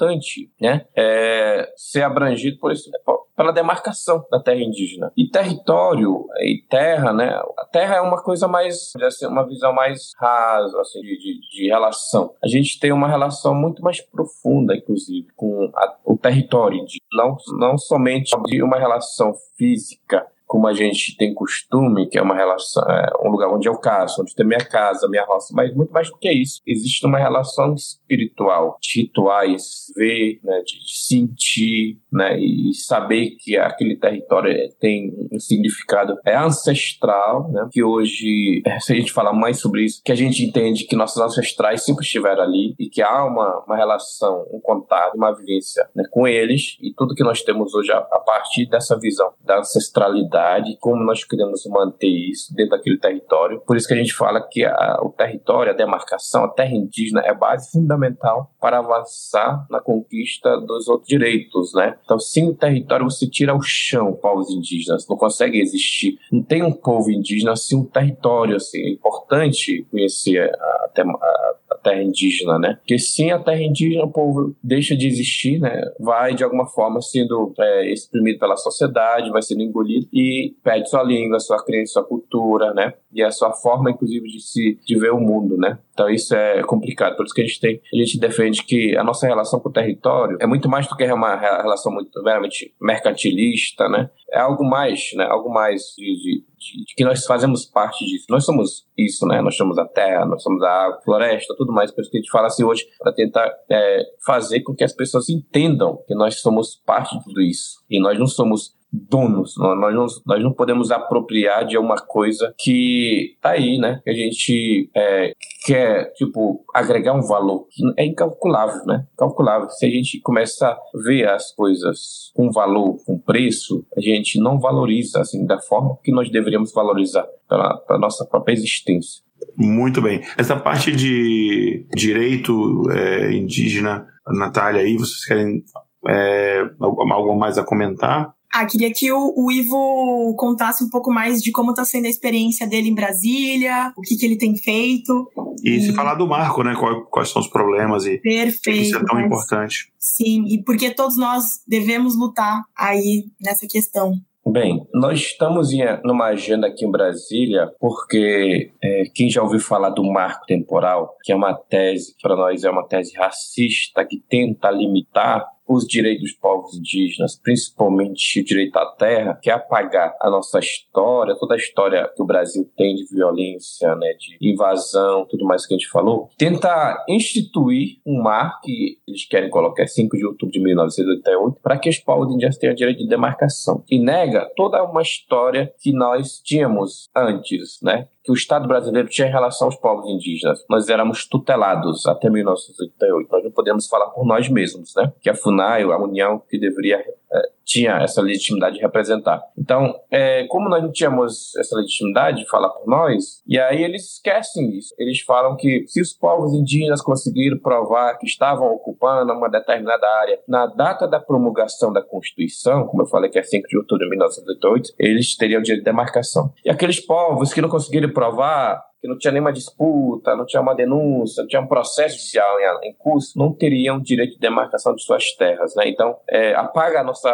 né, é, ser abrangido por esse, pela demarcação da terra indígena. E território e terra, né? A terra é uma coisa mais, assim, uma visão mais rasa, assim, de, de, de, relação. A gente tem uma relação muito mais profunda, inclusive, com a, o território indígena. Não, não somente uma relação física como a gente tem costume, que é uma relação, é um lugar onde eu caso, onde tem minha casa, minha roça, mas muito mais do que isso. Existe uma relação espiritual, de rituais, ver, né, de sentir, né, e saber que aquele território tem um significado é ancestral, né, que hoje, se a gente falar mais sobre isso, que a gente entende que nossos ancestrais sempre estiveram ali e que há uma, uma relação, um contato, uma vivência né, com eles e tudo que nós temos hoje a, a partir dessa visão da ancestralidade como nós queremos manter isso dentro daquele território. Por isso que a gente fala que a, o território, a demarcação, a terra indígena é base fundamental para avançar na conquista dos outros direitos, né? Então, sem o território, você tira o chão povos indígenas, não consegue existir. Não tem um povo indígena sem um território, assim. É importante conhecer a, a, a terra indígena, né? Porque sem a terra indígena, o povo deixa de existir, né? Vai, de alguma forma, sendo é, exprimido pela sociedade, vai sendo engolido e perde sua língua, sua crença, sua cultura, né? E a sua forma, inclusive, de se de ver o mundo, né? Então isso é complicado. Por isso que a gente tem, a gente defende que a nossa relação com o território é muito mais do que uma relação muito veramente mercantilista, né? É algo mais, né? Algo mais de, de, de, de que nós fazemos parte disso. Nós somos isso, né? Nós somos a terra, nós somos a água, floresta, tudo mais. Por isso que a gente fala assim hoje para tentar é, fazer com que as pessoas entendam que nós somos parte de tudo isso e nós não somos donos. Nós não, nós não podemos apropriar de uma coisa que tá aí, né? Que a gente é, quer, tipo, agregar um valor que é incalculável, né? Calculável. Se a gente começa a ver as coisas com valor, com preço, a gente não valoriza, assim, da forma que nós deveríamos valorizar para a nossa própria existência. Muito bem. Essa parte de direito é, indígena, Natália, aí, vocês querem é, algo mais a comentar? Ah, queria que o, o, Ivo contasse um pouco mais de como está sendo a experiência dele em Brasília, o que, que ele tem feito. E, e... se falar do marco, né? Quais, quais são os problemas e Perfeito, isso é tão mas... importante. Sim, e porque todos nós devemos lutar aí nessa questão. Bem, nós estamos em, numa agenda aqui em Brasília porque é, quem já ouviu falar do marco temporal, que é uma tese, para nós é uma tese racista que tenta limitar os direitos dos povos indígenas, principalmente o direito à terra, que é apagar a nossa história, toda a história que o Brasil tem de violência, né, de invasão, tudo mais que a gente falou, tentar instituir um mar que eles querem colocar 5 de outubro de 1988 para que os povos indígenas tenham direito de demarcação e nega toda uma história que nós tínhamos antes, né, que o Estado brasileiro tinha em relação aos povos indígenas. Nós éramos tutelados até 1988. Nós não podemos falar por nós mesmos, né? Que a FUNAI, a União, que deveria é, tinha essa legitimidade de representar. Então, é, como nós não tínhamos essa legitimidade de falar por nós, e aí eles esquecem isso. Eles falam que se os povos indígenas conseguiram provar que estavam ocupando uma determinada área na data da promulgação da Constituição, como eu falei que é 5 de outubro de 1988, eles teriam direito de demarcação. E aqueles povos que não conseguiram provar que não tinha nenhuma disputa, não tinha uma denúncia, não tinha um processo judicial em, curso, não teriam direito de demarcação de suas terras. Né? Então, é, apaga a nossa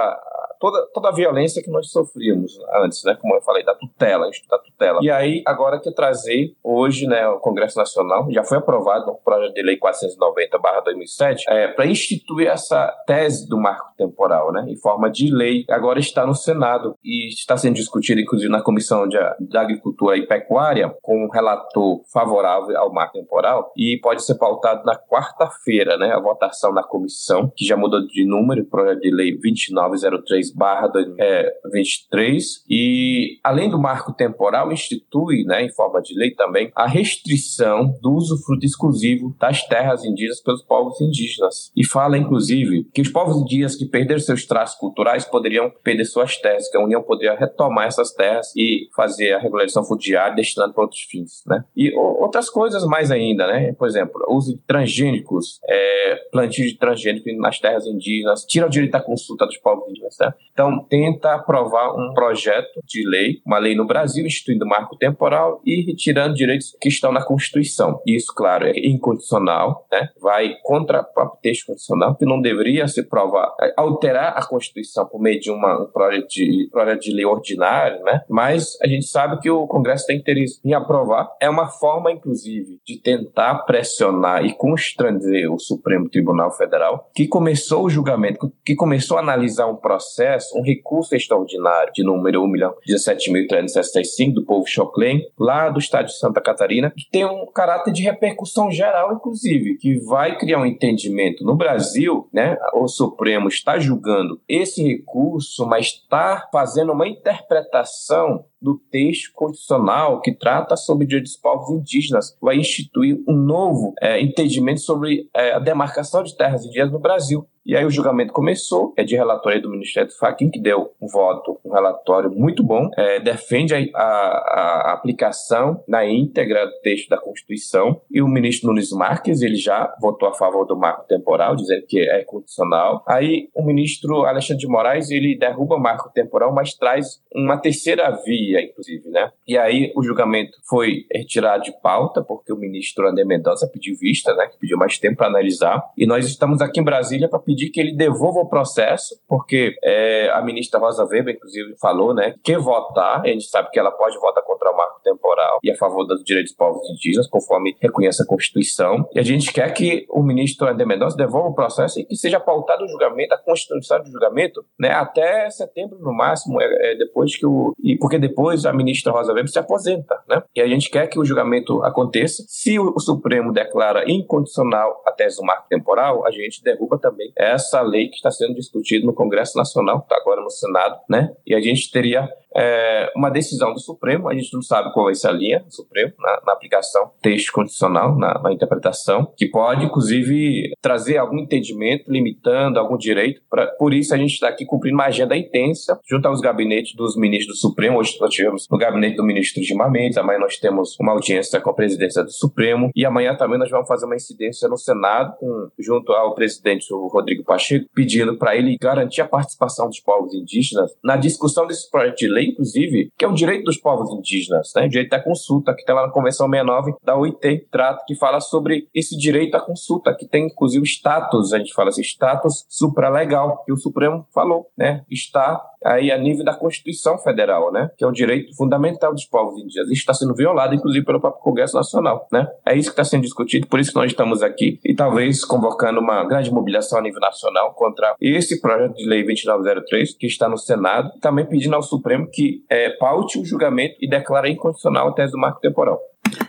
toda, toda a violência que nós sofríamos antes, né? Como eu falei, da tutela, da tutela. E aí, agora que trazer hoje, né, o Congresso Nacional, já foi aprovado o projeto de lei 490-2007, é, para instituir essa tese do marco temporal, né, em forma de lei. Agora está no Senado e está sendo discutido, inclusive, na Comissão de, de Agricultura e Pecuária, com um relator favorável ao marco temporal, e pode ser pautado na quarta-feira, né, a votação na comissão, que já mudou de número, projeto de lei 2903 barra 2023 é, e além do marco temporal institui, né, em forma de lei também, a restrição do usufruto exclusivo das terras indígenas pelos povos indígenas e fala inclusive que os povos indígenas que perderam seus traços culturais poderiam perder suas terras, que a União poderia retomar essas terras e fazer a regularização fundiária destinando para outros fins, né? E outras coisas mais ainda, né? Por exemplo, uso de transgênicos, é, plantio de transgênicos nas terras indígenas, tira o direito à consulta dos povos indígenas, né? Então, tenta aprovar um projeto de lei, uma lei no Brasil, instituindo marco temporal e retirando direitos que estão na Constituição. Isso, claro, é incondicional, né? vai contra o próprio texto constitucional, que não deveria se provar, é, alterar a Constituição por meio de uma, um projeto de, projeto de lei ordinário, né? mas a gente sabe que o Congresso tem interesse em aprovar. É uma forma, inclusive, de tentar pressionar e constranger o Supremo Tribunal Federal, que começou o julgamento, que começou a analisar um processo processo um recurso extraordinário de número 1.017.365 do povo Choclen, lá do estado de Santa Catarina, que tem um caráter de repercussão geral, inclusive, que vai criar um entendimento no Brasil, né? O Supremo está julgando esse recurso, mas está fazendo uma interpretação do texto constitucional que trata sobre direitos dos povos indígenas, vai instituir um novo é, entendimento sobre é, a demarcação de terras indígenas no Brasil. E aí o julgamento começou, é de relatoria do Ministério do Fachin, que deu um voto, um relatório muito bom, é, defende a, a, a, aplicação na íntegra do texto da Constituição, e o ministro Nunes Marques, ele já votou a favor do marco temporal, dizendo que é constitucional. Aí o ministro Alexandre de Moraes, ele derruba o marco temporal, mas traz uma terceira via, inclusive, né? E aí o julgamento foi retirado de pauta, porque o ministro André Mendonça pediu vista, né? Que pediu mais tempo para analisar, e nós estamos aqui em Brasília para pedir que ele devolva o processo, porque é, a ministra Rosa Weber, inclusive, falou, né, que votar, a gente sabe que ela pode votar contra o marco temporal e a favor dos direitos dos povos indígenas, conforme reconhece a Constituição. E a gente quer que o ministro André Mendonça devolva o processo e que seja pautado o julgamento, a constituição do julgamento, né, até setembro no máximo, é, é, depois que o. E porque depois a ministra Rosa Weber se aposenta, né? E a gente quer que o julgamento aconteça. Se o, o Supremo declara incondicional a tese do marco temporal, a gente derruba também essa lei que está sendo discutida no Congresso Nacional, que está agora no Senado, né? E a gente teria é, uma decisão do Supremo, a gente não sabe qual vai ser a linha do Supremo na, na aplicação texto condicional, na, na, interpretação, que pode, inclusive, trazer algum entendimento, limitando algum direito. Pra, por isso, a gente está aqui cumprindo uma agenda intensa, junto aos gabinetes dos ministros do Supremo. Hoje nós tivemos no gabinete do ministro Gilmar Mendes, amanhã nós temos uma audiência com a presidência do Supremo, e amanhã também nós vamos fazer uma incidência no Senado, com, junto ao presidente Rodrigo Pacheco, pedindo para ele garantir a participação dos povos indígenas na discussão desse projeto de lei lei, inclusive, que é um direito dos povos indígenas, né? O direito à consulta, que está lá na Convenção 69 da OIT, trata, que fala sobre esse direito à consulta, que tem, inclusive, status, a gente fala assim, status supralegal, que o Supremo falou, né? Está aí a nível da Constituição Federal, né? Que é um direito fundamental dos povos indígenas. Isso está sendo violado, inclusive, pelo próprio Congresso Nacional, né? É isso que está sendo discutido, por isso que nós estamos aqui e talvez convocando uma grande mobilização a nível nacional contra esse projeto de lei 2903 que está no Senado, também pedindo ao Supremo que é, paute o julgamento e declare incondicional a tese do marco temporal.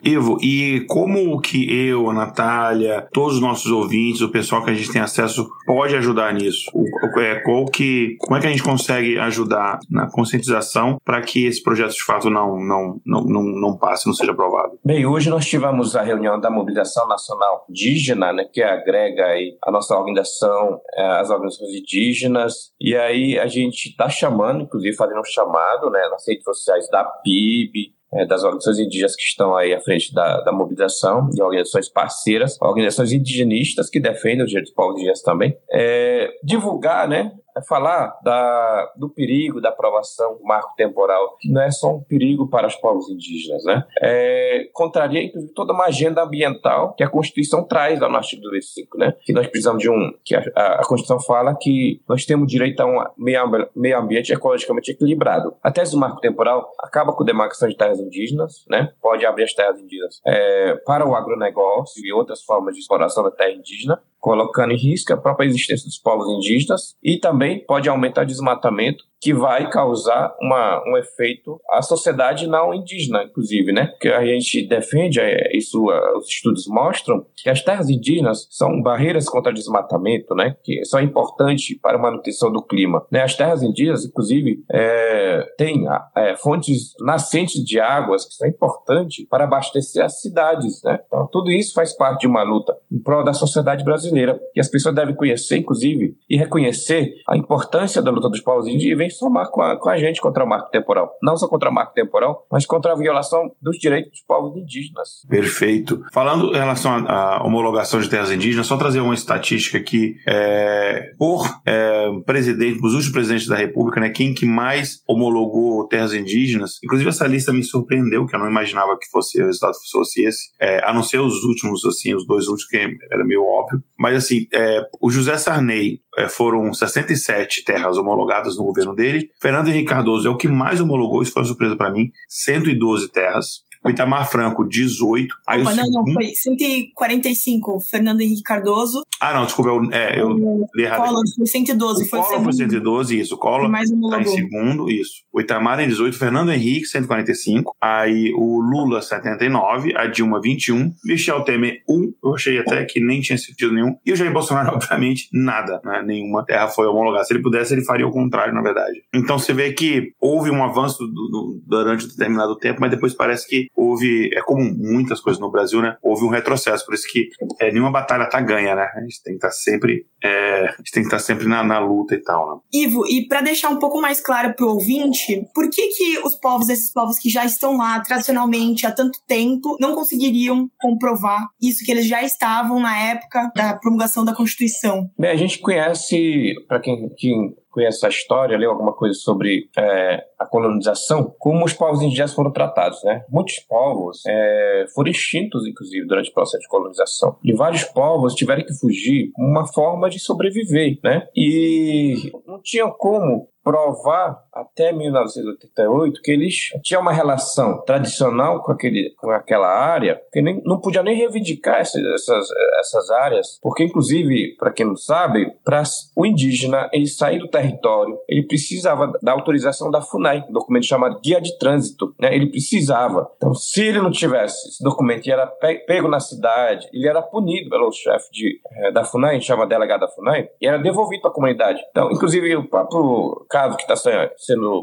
Ivo, e como que eu, a Natália, todos os nossos ouvintes, o pessoal que a gente tem acesso, pode ajudar nisso? É, qual que, como é que a gente consegue ajudar na conscientização para que esse projeto de fato não, não, não, não, não passe, não seja aprovado? Bem, hoje nós tivemos a reunião da Mobilização Nacional Indígena, né, que agrega aí a nossa organização, é, as organizações indígenas, e aí a gente está chamando, inclusive fazendo um chamado né, nas redes sociais da PIB, é, das organizações indígenas que estão aí à frente da, da mobilização e organizações parceiras, organizações indigenistas que defendem os direitos dos povos indígenas também, é, divulgar né, é falar da, do perigo da aprovação do marco temporal, que não é só um perigo para os povos indígenas, né? É, contraria, inclusive, toda uma agenda ambiental que a Constituição traz lá no artigo 25, né? Que nós precisamos de um... que a, a Constituição fala que nós temos direito a um meio, meio ambiente ecologicamente equilibrado. A tese do marco temporal acaba com a demarcação de terras indígenas, né? Pode abrir as terras indígenas é, para o agronegócio e outras formas de exploração da terra indígena, colocando em risco a própria existência dos povos indígenas e também pode aumentar o desmatamento que vai causar uma, um efeito à sociedade não indígena, inclusive, né? Porque a gente defende, é, isso os estudos mostram, que as terras indígenas são barreiras contra desmatamento, né? Que são importantes para a manutenção do clima. Né? As terras indígenas, inclusive, é, têm é, fontes nascentes de águas que são importantes para abastecer as cidades, né? Então, tudo isso faz parte de uma luta em prol da sociedade brasileira. E as pessoas devem conhecer, inclusive, e reconhecer a importância da luta dos povos indígenas somar com a, com a gente contra o marco temporal. Não só contra o marco temporal, mas contra a violação dos direitos dos povos indígenas. Perfeito. Falando em relação à homologação de terras indígenas, só trazer uma estatística aqui. É, por é, presidente, os últimos presidentes da República, né, quem que mais homologou terras indígenas, inclusive essa lista me surpreendeu, que eu não imaginava que fosse o resultado fosse esse, é, a não ser os últimos, assim, os dois últimos, que era meio óbvio. Mas, assim, é, o José Sarney foram 67 terras homologadas no governo dele. Fernando Henrique Cardoso é o que mais homologou, isso foi uma surpresa para mim, 112 terras. O Itamar Franco, 18. Aí Opa, não, segundo... não, foi 145, Fernando Henrique Cardoso. Ah, não, desculpa, eu, é, eu li errado. Collor foi 112, o foi Collor foi 112, isso. O Collor mais um tá em segundo, isso. O Itamar em 18, Fernando Henrique, 145. Aí o Lula, 79. A Dilma, 21. Michel Temer, 1. Eu achei até que nem tinha sentido nenhum. E o Jair Bolsonaro, *laughs* obviamente, nada, né? Nenhuma terra foi homologada. Se ele pudesse, ele faria o contrário, na verdade. Então você vê que houve um avanço do, do, durante um determinado tempo, mas depois parece que houve, é como muitas coisas no Brasil, né? Houve um retrocesso, por isso que é, nenhuma batalha tá ganha, né? A gente tem que estar tá sempre, é, a gente tem que estar tá sempre na, na, luta e tal, né? Ivo, e para deixar um pouco mais claro pro ouvinte, por que que os povos, esses povos que já estão lá tradicionalmente há tanto tempo, não conseguiriam comprovar isso que eles já estavam na época da promulgação da Constituição? Bem, a gente conhece, para quem, quem conhece a história, leu alguma coisa sobre é, a colonização, como os povos indígenas foram tratados, né? Muitos povos é, foram extintos, inclusive, durante o processo de colonização. E vários povos tiveram que fugir como uma forma de sobreviver, né? E não tinham como provar até 1988 que eles tinham uma relação tradicional com, aquele, com aquela área, que nem, não podia nem reivindicar essas, essas, essas áreas, porque, inclusive, para quem não sabe, para o indígena ele sair do território, ele precisava da autorização da FUNAI, um documento chamado Guia de Trânsito, né? ele precisava. Então, se ele não tivesse esse documento e era pego na cidade, ele era punido pelo chefe de, eh, da FUNAI, chama delegado da FUNAI, e era devolvido para a comunidade. Então, inclusive, o próprio caso que está sendo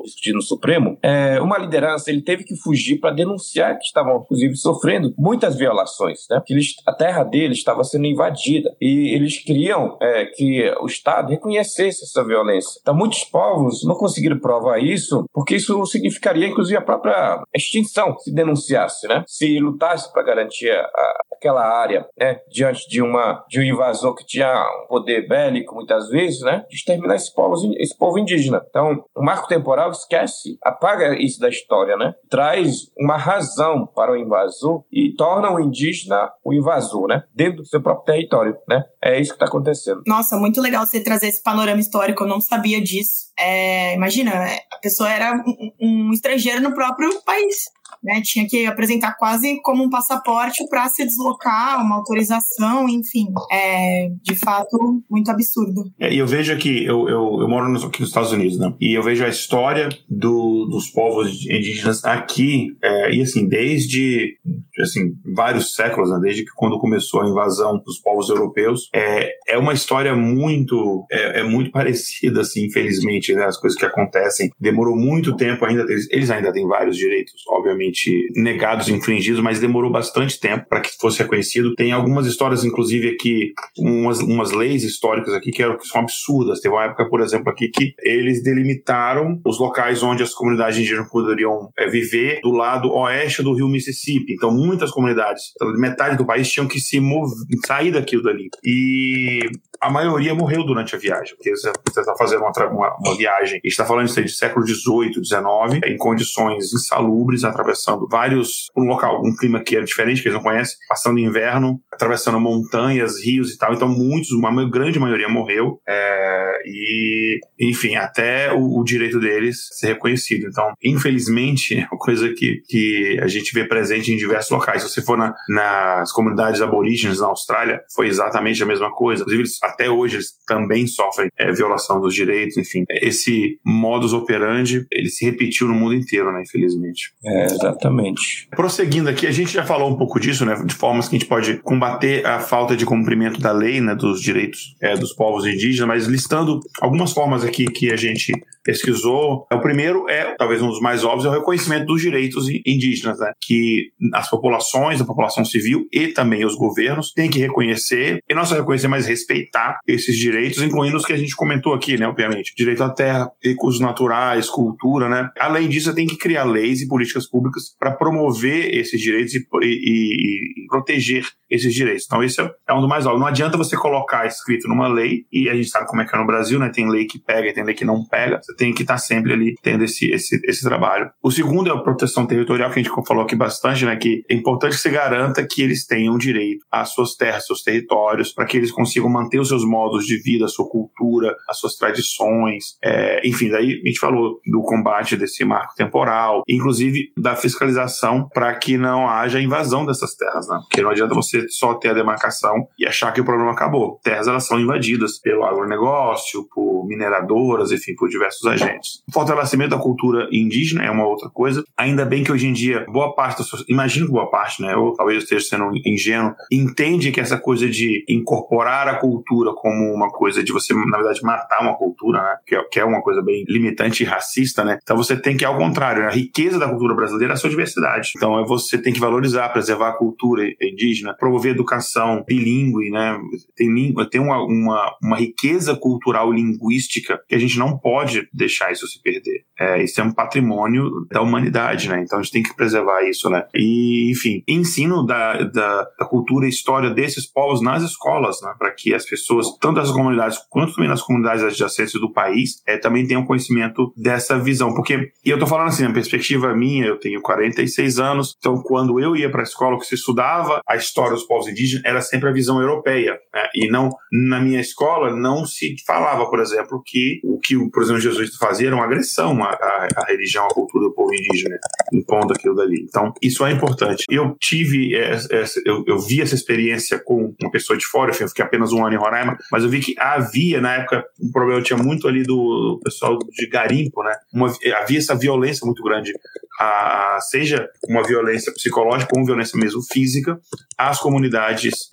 discutido no Supremo, é, uma liderança ele teve que fugir para denunciar que estavam, inclusive, sofrendo muitas violações, né? Que eles, a terra deles estava sendo invadida e eles queriam é, que o Estado reconhecesse essa violência. Então, muitos povos não conseguiram provar isso, porque isso significaria, inclusive, a própria extinção se denunciasse, né? Se lutasse para garantir a, aquela área, né? Diante de uma de um invasor que tinha um poder bélico, muitas vezes, né? De exterminar esse povo, esse povo indígena. Então, o marco temporal esquece, apaga isso da história, né? Traz uma razão para o invasor e torna o indígena o invasor, né? Dentro do seu próprio território, né? É isso que está acontecendo. Nossa, muito legal você trazer esse panorama histórico, eu não sabia disso. É, imagina, a pessoa era um, um estrangeiro no próprio país né? Tinha que apresentar quase como um passaporte para se deslocar, uma autorização, enfim. É, de fato, muito absurdo. É, e eu vejo aqui, eu, eu, eu moro aqui nos Estados Unidos, né? E eu vejo a história do, dos povos indígenas aqui, é, e assim, desde assim, vários séculos, né, desde que quando começou a invasão dos povos europeus. É, é uma história muito, é, é muito *laughs* parecida, assim, infelizmente, né, as coisas que acontecem. Demorou muito tempo ainda, eles, eles ainda têm vários direitos, obviamente, negados, infringidos, mas demorou bastante tempo para que fosse reconhecido. Tem algumas histórias, inclusive, aqui, umas, umas leis históricas aqui que, eram, que são absurdas. Teve uma época, por exemplo, aqui que eles delimitaram os locais onde as comunidades indígenas poderiam é, viver do lado oeste do rio Mississippi. Então, muitas comunidades, metade do país, tinham que se mover, sair daquilo dali. E a maioria morreu durante a viagem, porque você está fazendo uma, uma, uma viagem, está falando isso aí de século XVIII, XIX, em condições insalubres, atravessando vários, um local, um clima que era diferente, que eles não conhecem, passando inverno, atravessando montanhas, rios e tal. Então, muitos, uma grande maioria morreu. É, e, enfim, até o, o, direito deles ser reconhecido. Então, infelizmente, é uma coisa que, que a gente vê presente em diversos locais. Se você for na, nas comunidades aborígenes na Austrália, foi exatamente a mesma coisa. Inclusive, eles, até hoje, eles também sofrem é, violação dos direitos, enfim. Esse modus operandi, ele se repetiu no mundo inteiro, né, infelizmente. É, exatamente. Prosseguindo aqui, a gente já falou um pouco disso, né, de formas que a gente pode combater a falta de cumprimento da lei, né, dos direitos é, dos povos indígenas, mas listando algumas formas aqui que a gente pesquisou. O primeiro é, talvez um dos mais óbvios, é o reconhecimento dos direitos indígenas, né? que as populações, a população civil e também os governos têm que reconhecer, e não só reconhecer, mas respeitar esses direitos, incluindo os que a gente comentou aqui, né, obviamente. Direito à terra, recursos naturais, cultura, né? Além disso, tem que criar leis e políticas públicas para promover esses direitos e, e, e, proteger esses direitos. Então, esse é um dos mais óbvios. Não adianta você colocar escrito numa lei, e a gente sabe como é que é no Brasil, né? Tem lei que pega e tem lei que não pega. Você tem que estar sempre ali tendo esse, esse, esse trabalho. O segundo é a proteção territorial, que a gente falou aqui bastante, né? Que é importante que você garanta que eles tenham direito às suas terras, seus territórios, para que eles consigam manter os seus modos de vida, a sua cultura, as suas tradições. É, enfim, daí a gente falou do combate desse marco temporal, inclusive da fiscalização para que não haja invasão dessas terras, né? Porque não adianta você só ter a demarcação e achar que o problema acabou. Terras elas são invadidas pelo agronegócio, por mineradoras, enfim, por diversos agentes. O fortalecimento da cultura indígena é uma outra coisa. Ainda bem que hoje em dia, boa parte das pessoas, imagino que boa parte, né? Eu talvez esteja sendo ingênuo, entende que essa coisa de incorporar a cultura como uma coisa de você, na verdade, matar uma cultura, né? Que é, que é uma coisa bem limitante e racista, né? Então você tem que, ao contrário, a riqueza da cultura brasileira é a sua diversidade. Então é você tem que valorizar, preservar a cultura indígena, promover educação bilíngue, né? Tem, tem uma, uma, uma riqueza cultural linguística que a gente não pode deixar isso se perder. É, isso é um patrimônio da humanidade, né? Então a gente tem que preservar isso, né? E, enfim, ensino da, da, da cultura e história desses povos nas escolas, né? Para que as pessoas, tanto das comunidades quanto também nas comunidades adjacentes do país, é, também tenham conhecimento dessa visão. Porque, e eu tô falando assim, a perspectiva minha, eu tenho 46 anos, então quando eu ia para a escola, que se estudava a história dos povos indígenas, era sempre a visão europeia. Né? E não, na minha escola, não se falava, por exemplo, que o que, por exemplo, Jesus fazia era uma agressão à, à, à religião, à cultura do povo indígena, impondo aquilo dali. Então, isso é importante. Eu tive, essa, eu, eu vi essa experiência com uma pessoa de fora, eu fiquei apenas um ano em Roraima, mas eu vi que havia, na época, um problema, tinha muito ali do pessoal de garimpo, né? Uma, havia essa violência muito grande, a, a, seja uma violência psicológica ou uma violência mesmo física, às comunidades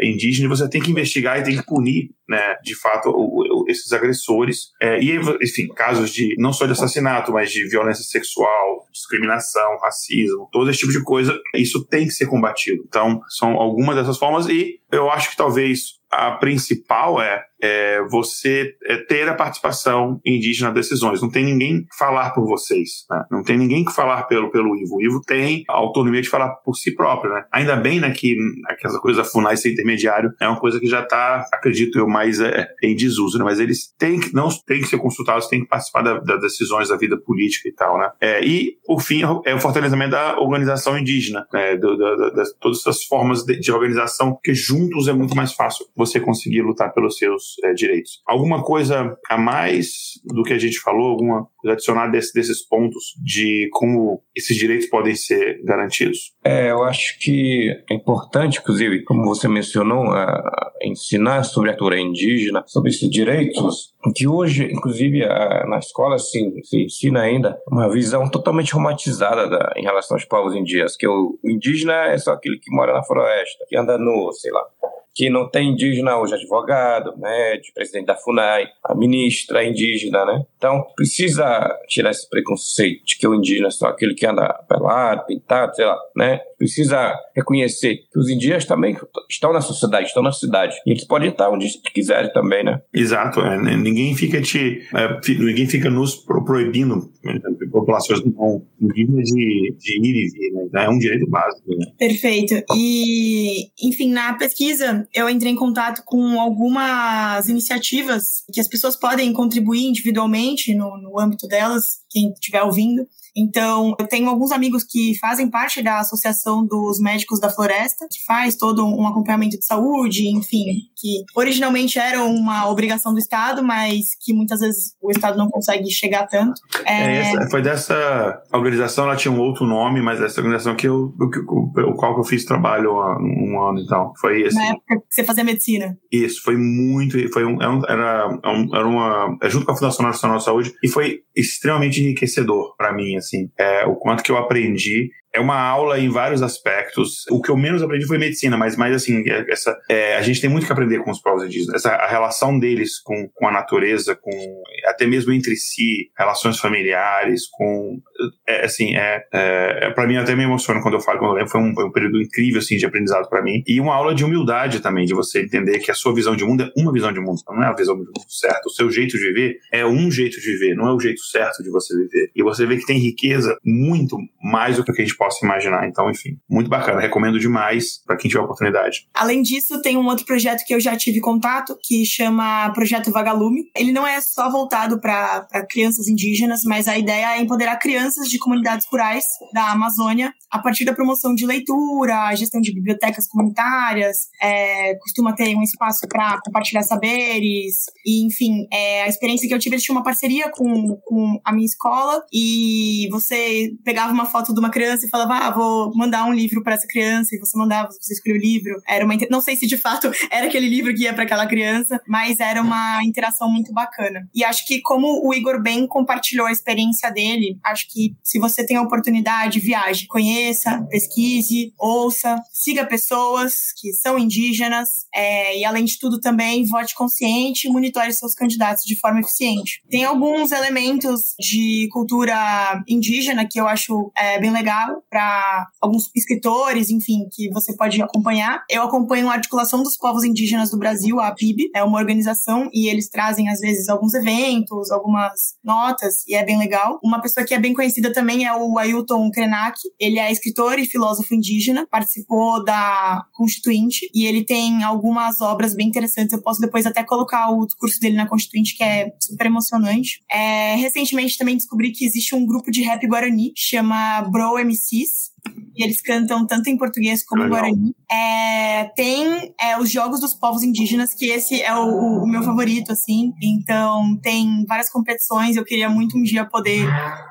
indígenas, você tem que investigar e tem que punir, né, de fato, o, o, esses agressores. É, e, enfim, casos de, não só de assassinato, mas de violência sexual, discriminação, racismo, todo esse tipo de coisa, isso tem que ser combatido. Então, são algumas dessas formas e eu acho que talvez a principal é é, você é, ter a participação indígena nas decisões. Não tem ninguém que falar por vocês, né? não tem ninguém que falar pelo, pelo Ivo. O Ivo tem a autonomia de falar por si próprio. Né? Ainda bem né, que aquela coisa da FUNAI ser intermediário é uma coisa que já está, acredito eu, mais é, em desuso. Né? Mas eles têm que, não têm que ser consultados, têm que participar das da decisões da vida política e tal. Né? É, e, por fim, é o fortalecimento da organização indígena, né? do, do, das, todas essas formas de, de organização, que juntos é muito mais fácil você conseguir lutar pelos seus é, direitos. Alguma coisa a mais do que a gente falou, alguma coisa adicionada desse, desses pontos de como esses direitos podem ser garantidos? É, eu acho que é importante, inclusive, como você mencionou, a, ensinar sobre a cultura indígena, sobre esses direitos, que hoje, inclusive, a, na escola se, se ensina ainda uma visão totalmente romantizada da, em relação aos povos indígenas, que o, o indígena é só aquele que mora na floresta, que anda no, sei lá, que não tem indígena hoje, advogado, médico, presidente da FUNAI, a ministra indígena, né? Então, precisa tirar esse preconceito de que o indígena é só aquele que anda pelado, pintado, sei lá, né? Precisa reconhecer que os indígenas também estão na sociedade, estão na cidade. E eles podem estar onde quiserem também, né? Exato. É, né? ninguém fica te... É, ninguém fica nos proibindo populações não indígenas de, de ir e vir, né? É um direito básico. Né? Perfeito. E, enfim, na pesquisa eu entrei em contato com algumas iniciativas que as pessoas podem contribuir individualmente no, no âmbito delas, quem estiver ouvindo. Então, eu tenho alguns amigos que fazem parte da Associação dos Médicos da Floresta, que faz todo um acompanhamento de saúde, enfim, que originalmente era uma obrigação do Estado, mas que muitas vezes o Estado não consegue chegar tanto. É... É, foi dessa organização, ela tinha um outro nome, mas essa organização que eu, o, o qual que eu fiz trabalho há um ano e tal. Foi assim. Na época que você fazia medicina. Isso, foi muito, foi um, era, era, era uma, é junto com a Fundação Nacional de Saúde, e foi extremamente enriquecedor para mim, assim assim, é, o quanto que eu aprendi é uma aula em vários aspectos. O que eu menos aprendi foi medicina, mas mais assim, é, essa, é, a gente tem muito que aprender com os povos indígenas. Essa, a relação deles com, com a natureza, com até mesmo entre si, relações familiares, com é, assim, é, é, é para mim até me emociona quando eu falo, quando eu lembro, foi um, foi um período incrível assim de aprendizado para mim e uma aula de humildade também, de você entender que a sua visão de mundo é uma visão de mundo, não é a visão de mundo certa. O seu jeito de viver é um jeito de viver, não é o jeito certo de você viver. E você vê que tem riqueza muito mais do que a gente possa imaginar. Então, enfim, muito bacana. Recomendo demais para quem tiver oportunidade. Além disso, tem um outro projeto que eu já tive contato, que chama Projeto Vagalume. Ele não é só voltado para crianças indígenas, mas a ideia é empoderar crianças de comunidades rurais da Amazônia a partir da promoção de leitura, gestão de bibliotecas comunitárias, é, costuma ter um espaço para compartilhar saberes, e enfim, é, a experiência que eu tive, eles tinham uma parceria com, com a minha escola, e você pegava uma foto de uma criança e falava, ah, vou mandar um livro para essa criança, e você mandava, você escolheu o livro. Era uma, não sei se de fato *laughs* era aquele livro que ia para aquela criança, mas era uma interação muito bacana. E acho que como o Igor bem compartilhou a experiência dele, acho que se você tem a oportunidade, viaje, conheça, pesquise, ouça, siga pessoas que são indígenas é, e além de tudo também vote consciente e monitore seus candidatos de forma eficiente. Tem alguns elementos de cultura indígena que eu acho é, bem legal para alguns escritores, enfim, que você pode acompanhar. Eu acompanho a Articulação dos Povos Indígenas do Brasil, a PIB, é uma organização e eles trazem às vezes alguns eventos, algumas notas e é bem legal. Uma pessoa que é bem conhecida também é o Ailton Krenak. Ele é escritor e filósofo indígena, participou da Constituinte e ele tem algumas obras bem interessantes. Eu posso depois até colocar o curso dele na Constituinte, que é super emocionante. É, recentemente também descobri que existe um grupo de rap guarani, chama Bro MCs, e eles cantam tanto em português como em guarani. É, tem é, os Jogos dos Povos Indígenas, que esse é o, o, meu favorito, assim. Então, tem várias competições. Eu queria muito um dia poder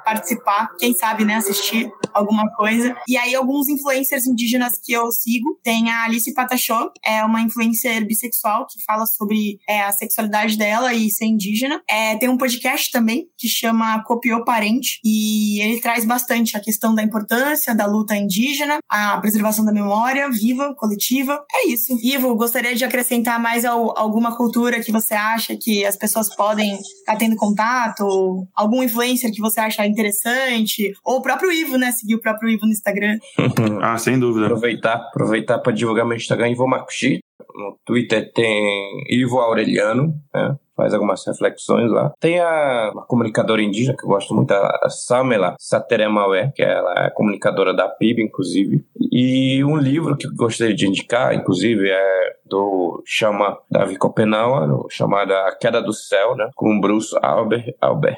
participar, quem sabe, né, assistir alguma coisa. E aí, alguns influencers indígenas que eu sigo. Tem a Alice Patachó, é uma influencer bissexual que fala sobre é, a sexualidade dela e ser indígena. É, tem um podcast também que chama Copiou Parente, e ele traz bastante a questão da importância da luta luta indígena, a preservação da memória viva, coletiva. É isso. Ivo, gostaria de acrescentar mais ao, alguma cultura que você acha que as pessoas podem estar tá tendo contato? Algum influencer que você acha interessante? Ou o próprio Ivo, né? Seguir o próprio Ivo no Instagram. *laughs* ah, sem dúvida. Aproveitar, aproveitar para divulgar meu Instagram, Ivo Makushi. No Twitter tem Ivo Aureliano, né? Faz algumas reflexões lá. Tem a, a comunicadora indígena, que eu gosto muito, a Samela Sateremaué, que ela é comunicadora da PIB, inclusive. E um livro que eu gostaria de indicar, inclusive, é do chama Davi Copenau, chamada A Queda do Céu, né, com Bruce Albert, Albert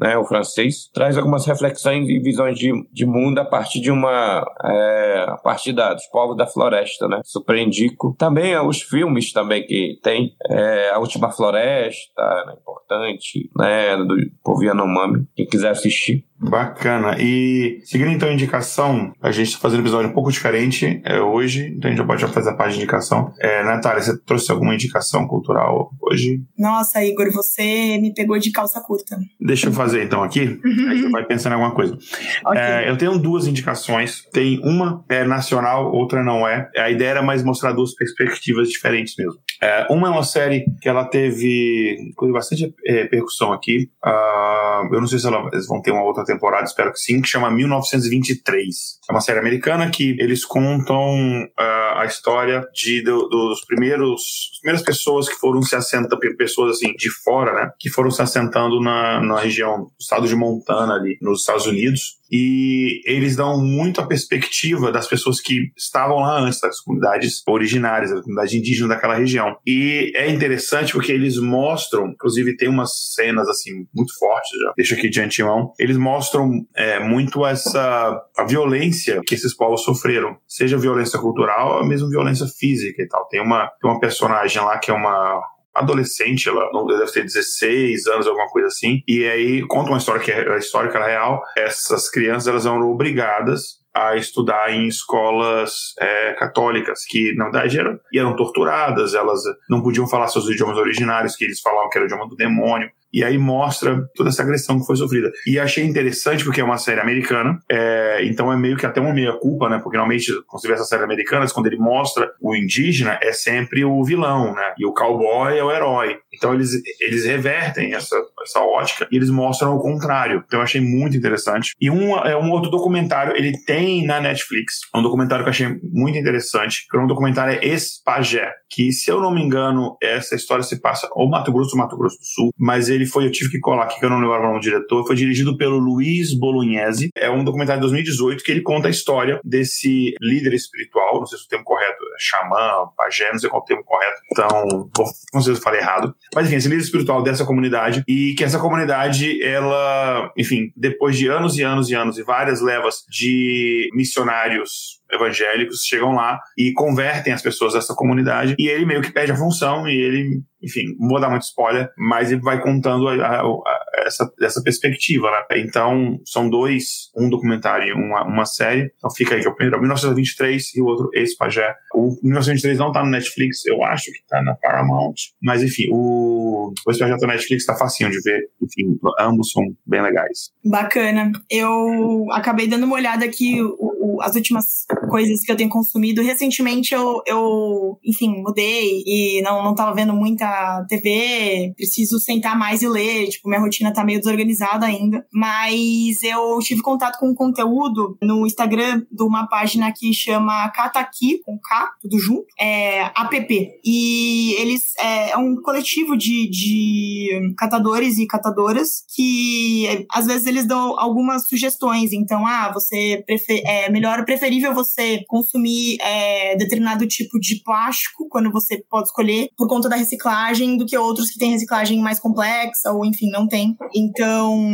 né, o francês, traz algumas reflexões e visões de, de mundo a partir de uma é, a partir da, dos povos da floresta, né, super indico. Também os filmes também que tem, é, A Última Floresta, né, importante, né, do povo Yanomami, quem quiser assistir. Bacana. E seguindo então a indicação, a gente está fazendo um episódio um pouco diferente é, hoje, então a gente já pode já fazer a parte de indicação. É, Natália, você trouxe alguma indicação cultural hoje? Nossa, Igor, você me pegou de calça curta. Deixa eu fazer então aqui, aí você vai pensando em alguma coisa. Okay. É, eu tenho duas indicações, tem uma é nacional, outra não é. A ideia era mais mostrar duas perspectivas diferentes mesmo. É, uma é uma série que ela teve bastante é, percussão aqui. Uh, eu não sei se eles vão ter uma outra temporada, espero que sim, que chama 1923. É uma série americana que eles contam uh, a história de, do, dos primeiros primeiras pessoas que foram se assentando, pessoas assim de fora, né, que foram se assentando na, na região do estado de Montana ali nos Estados Unidos e eles dão muito a perspectiva das pessoas que estavam lá antes, das comunidades originárias, da comunidade indígena daquela região. E é interessante porque eles mostram, inclusive tem umas cenas assim muito fortes, já deixo aqui de antemão, eles mostram é, muito essa a violência que esses povos sofreram, seja violência cultural mesmo violência física e tal. Tem uma, tem uma personagem lá que é uma adolescente, ela deve ter 16 anos, alguma coisa assim. E aí conta uma história que é a história que é real. Essas crianças elas eram obrigadas a estudar em escolas é, católicas, que na verdade eram, eram torturadas, elas não podiam falar seus idiomas originários, que eles falavam que era o idioma do demônio e aí mostra toda essa agressão que foi sofrida. E achei interessante porque é uma série americana, é, então é meio que até uma meia-culpa, né? Porque normalmente, quando você vê essas séries americanas, quando ele mostra o indígena, é sempre o vilão, né? E o cowboy é o herói. Então eles, eles revertem essa, essa ótica e eles mostram o contrário. Então eu achei muito interessante. E um, é um outro documentário, ele tem na Netflix, um documentário que eu achei muito interessante, que é um documentário é Espagé, que se eu não me engano, essa história se passa ou Mato Grosso ou Mato Grosso do Sul, mas ele ele foi, eu tive que colar aqui, que eu não lembro o nome do diretor, foi dirigido pelo Luiz Bolognese. É um documentário de 2018 que ele conta a história desse líder espiritual, não sei se o termo correto é xamã, pajé, não sei qual é o termo correto, então, não sei se eu falei errado. Mas enfim, esse líder espiritual dessa comunidade e que essa comunidade, ela, enfim, depois de anos e anos e anos e várias levas de missionários evangélicos chegam lá e convertem as pessoas dessa comunidade e ele meio que perde a função e ele enfim, não vou dar muito spoiler, mas ele vai contando a, a, a, essa, essa perspectiva, né? Então, são dois, um documentário e uma, uma série. Então fica aí, que é o primeiro 1923 e o outro Esse Pajé. O 1923 não tá no Netflix, eu acho que tá na Paramount. Mas enfim, o, o Esse Pajé tá no Netflix, tá facinho de ver. Enfim, ambos são bem legais. Bacana. Eu acabei dando uma olhada aqui, o, o, as últimas coisas que eu tenho consumido. Recentemente eu, eu enfim, mudei e não, não tava vendo muita TV, preciso sentar mais e ler. Tipo, minha rotina tá meio desorganizada ainda. Mas eu tive contato com um conteúdo no Instagram de uma página que chama Kataki, com K, tudo junto, é app. E eles é, é um coletivo de, de catadores e catadoras que às vezes eles dão algumas sugestões. Então, ah, você prefer, é melhor, preferível você consumir é, determinado tipo de plástico quando você pode escolher por conta da reciclagem do que outros que têm reciclagem mais complexa ou enfim não tem. Então,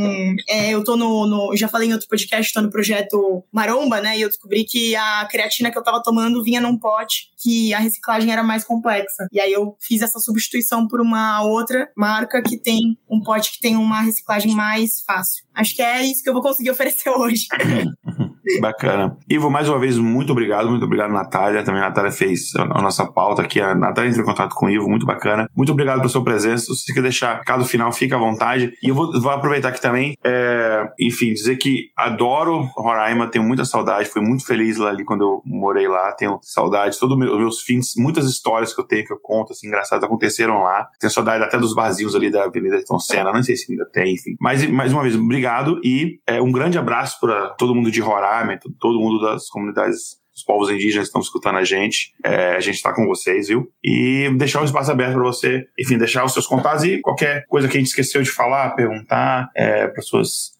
é, eu tô no, no, Já falei em outro podcast, tô no projeto Maromba, né? E eu descobri que a creatina que eu tava tomando vinha num pote que a reciclagem era mais complexa. E aí eu fiz essa substituição por uma outra marca que tem um pote que tem uma reciclagem mais fácil. Acho que é isso que eu vou conseguir oferecer *laughs* hoje. Bacana. Ivo, mais uma vez, muito obrigado. Muito obrigado, Natália. Também a Natália fez a nossa pauta aqui. A Natália entrou em contato com o Ivo, muito bacana. Muito obrigado pela sua presença. Se você quer deixar cada final, fica à vontade. E eu vou, vou aproveitar aqui também, é, enfim, dizer que adoro Roraima, tenho muita saudade. Fui muito feliz lá ali quando eu morei lá. Tenho saudade. Todos os meus fins, muitas histórias que eu tenho, que eu conto, assim, engraçadas, aconteceram lá. Tenho saudade até dos barzinhos ali da Avenida Tom Senna. Não sei se ainda tem, enfim. Mas, mais uma vez, obrigado e é, um grande abraço para todo mundo de Roraima, todo mundo das comunidades os povos indígenas estão escutando a gente. É, a gente está com vocês, viu? E deixar o espaço aberto para você, enfim, deixar os seus contatos e qualquer coisa que a gente esqueceu de falar, perguntar é, para suas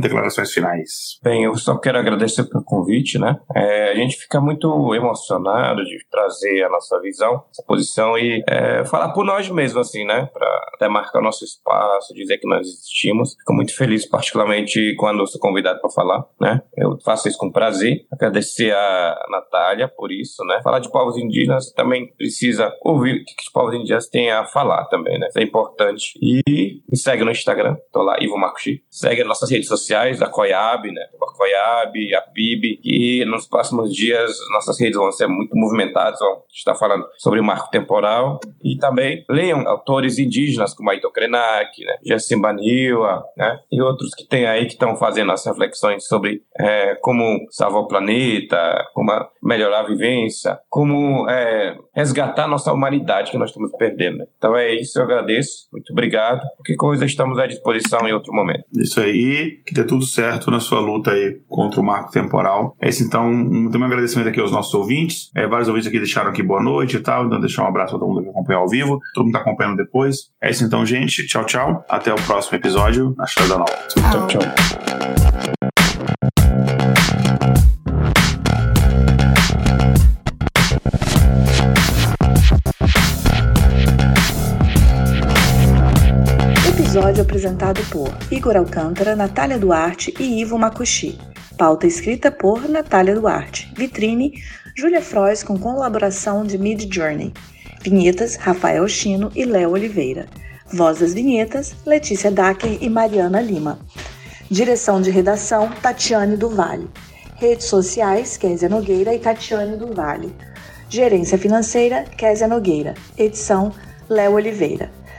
declarações finais. Bem, eu só quero agradecer pelo convite, né? É, a gente fica muito emocionado de trazer a nossa visão, essa posição e é, falar por nós mesmos, assim, né? Para até marcar o nosso espaço, dizer que nós existimos. Fico muito feliz, particularmente quando sou convidado para falar, né? Eu faço isso com prazer. Agradecer a Natália por isso, né? Falar de povos indígenas também precisa ouvir o que os povos indígenas têm a falar também, né? Isso é importante. E me segue no Instagram, tô lá, Ivo Makushi. Segue as nossas redes sociais, da Coiab, né? A Coiab, a PIB. E nos próximos dias nossas redes vão ser muito movimentadas, vão estar falando sobre o marco temporal. E também leiam autores indígenas como Aito Krenak, né? Jessim Baniwa, né? E outros que tem aí que estão fazendo as reflexões sobre é, como salvar o planeta, como melhorar a vivência, como é, resgatar nossa humanidade que nós estamos perdendo. Né? Então é isso, eu agradeço. Muito obrigado. Qualquer coisa estamos à disposição em outro momento. Isso aí que dê tudo certo na sua luta aí contra o marco temporal. É isso, então, um, também um agradecimento aqui aos nossos ouvintes. É, vários ouvintes aqui deixaram aqui boa noite e tal, então deixar um abraço a todo mundo que acompanhou ao vivo, todo mundo tá acompanhando depois. É isso então, gente. Tchau, tchau. Até o próximo episódio na Show da Nova. Tchau, tchau. Episódio apresentado por Igor Alcântara, Natália Duarte e Ivo Makushi. Pauta escrita por Natália Duarte. Vitrine, Júlia Frois com colaboração de Mid Journey. Vinhetas, Rafael Chino e Léo Oliveira. Voz das vinhetas, Letícia Dacker e Mariana Lima. Direção de redação, Tatiane do. Redes sociais, Kézia Nogueira e Tatiane do. Gerência financeira, Kézia Nogueira. Edição, Léo Oliveira.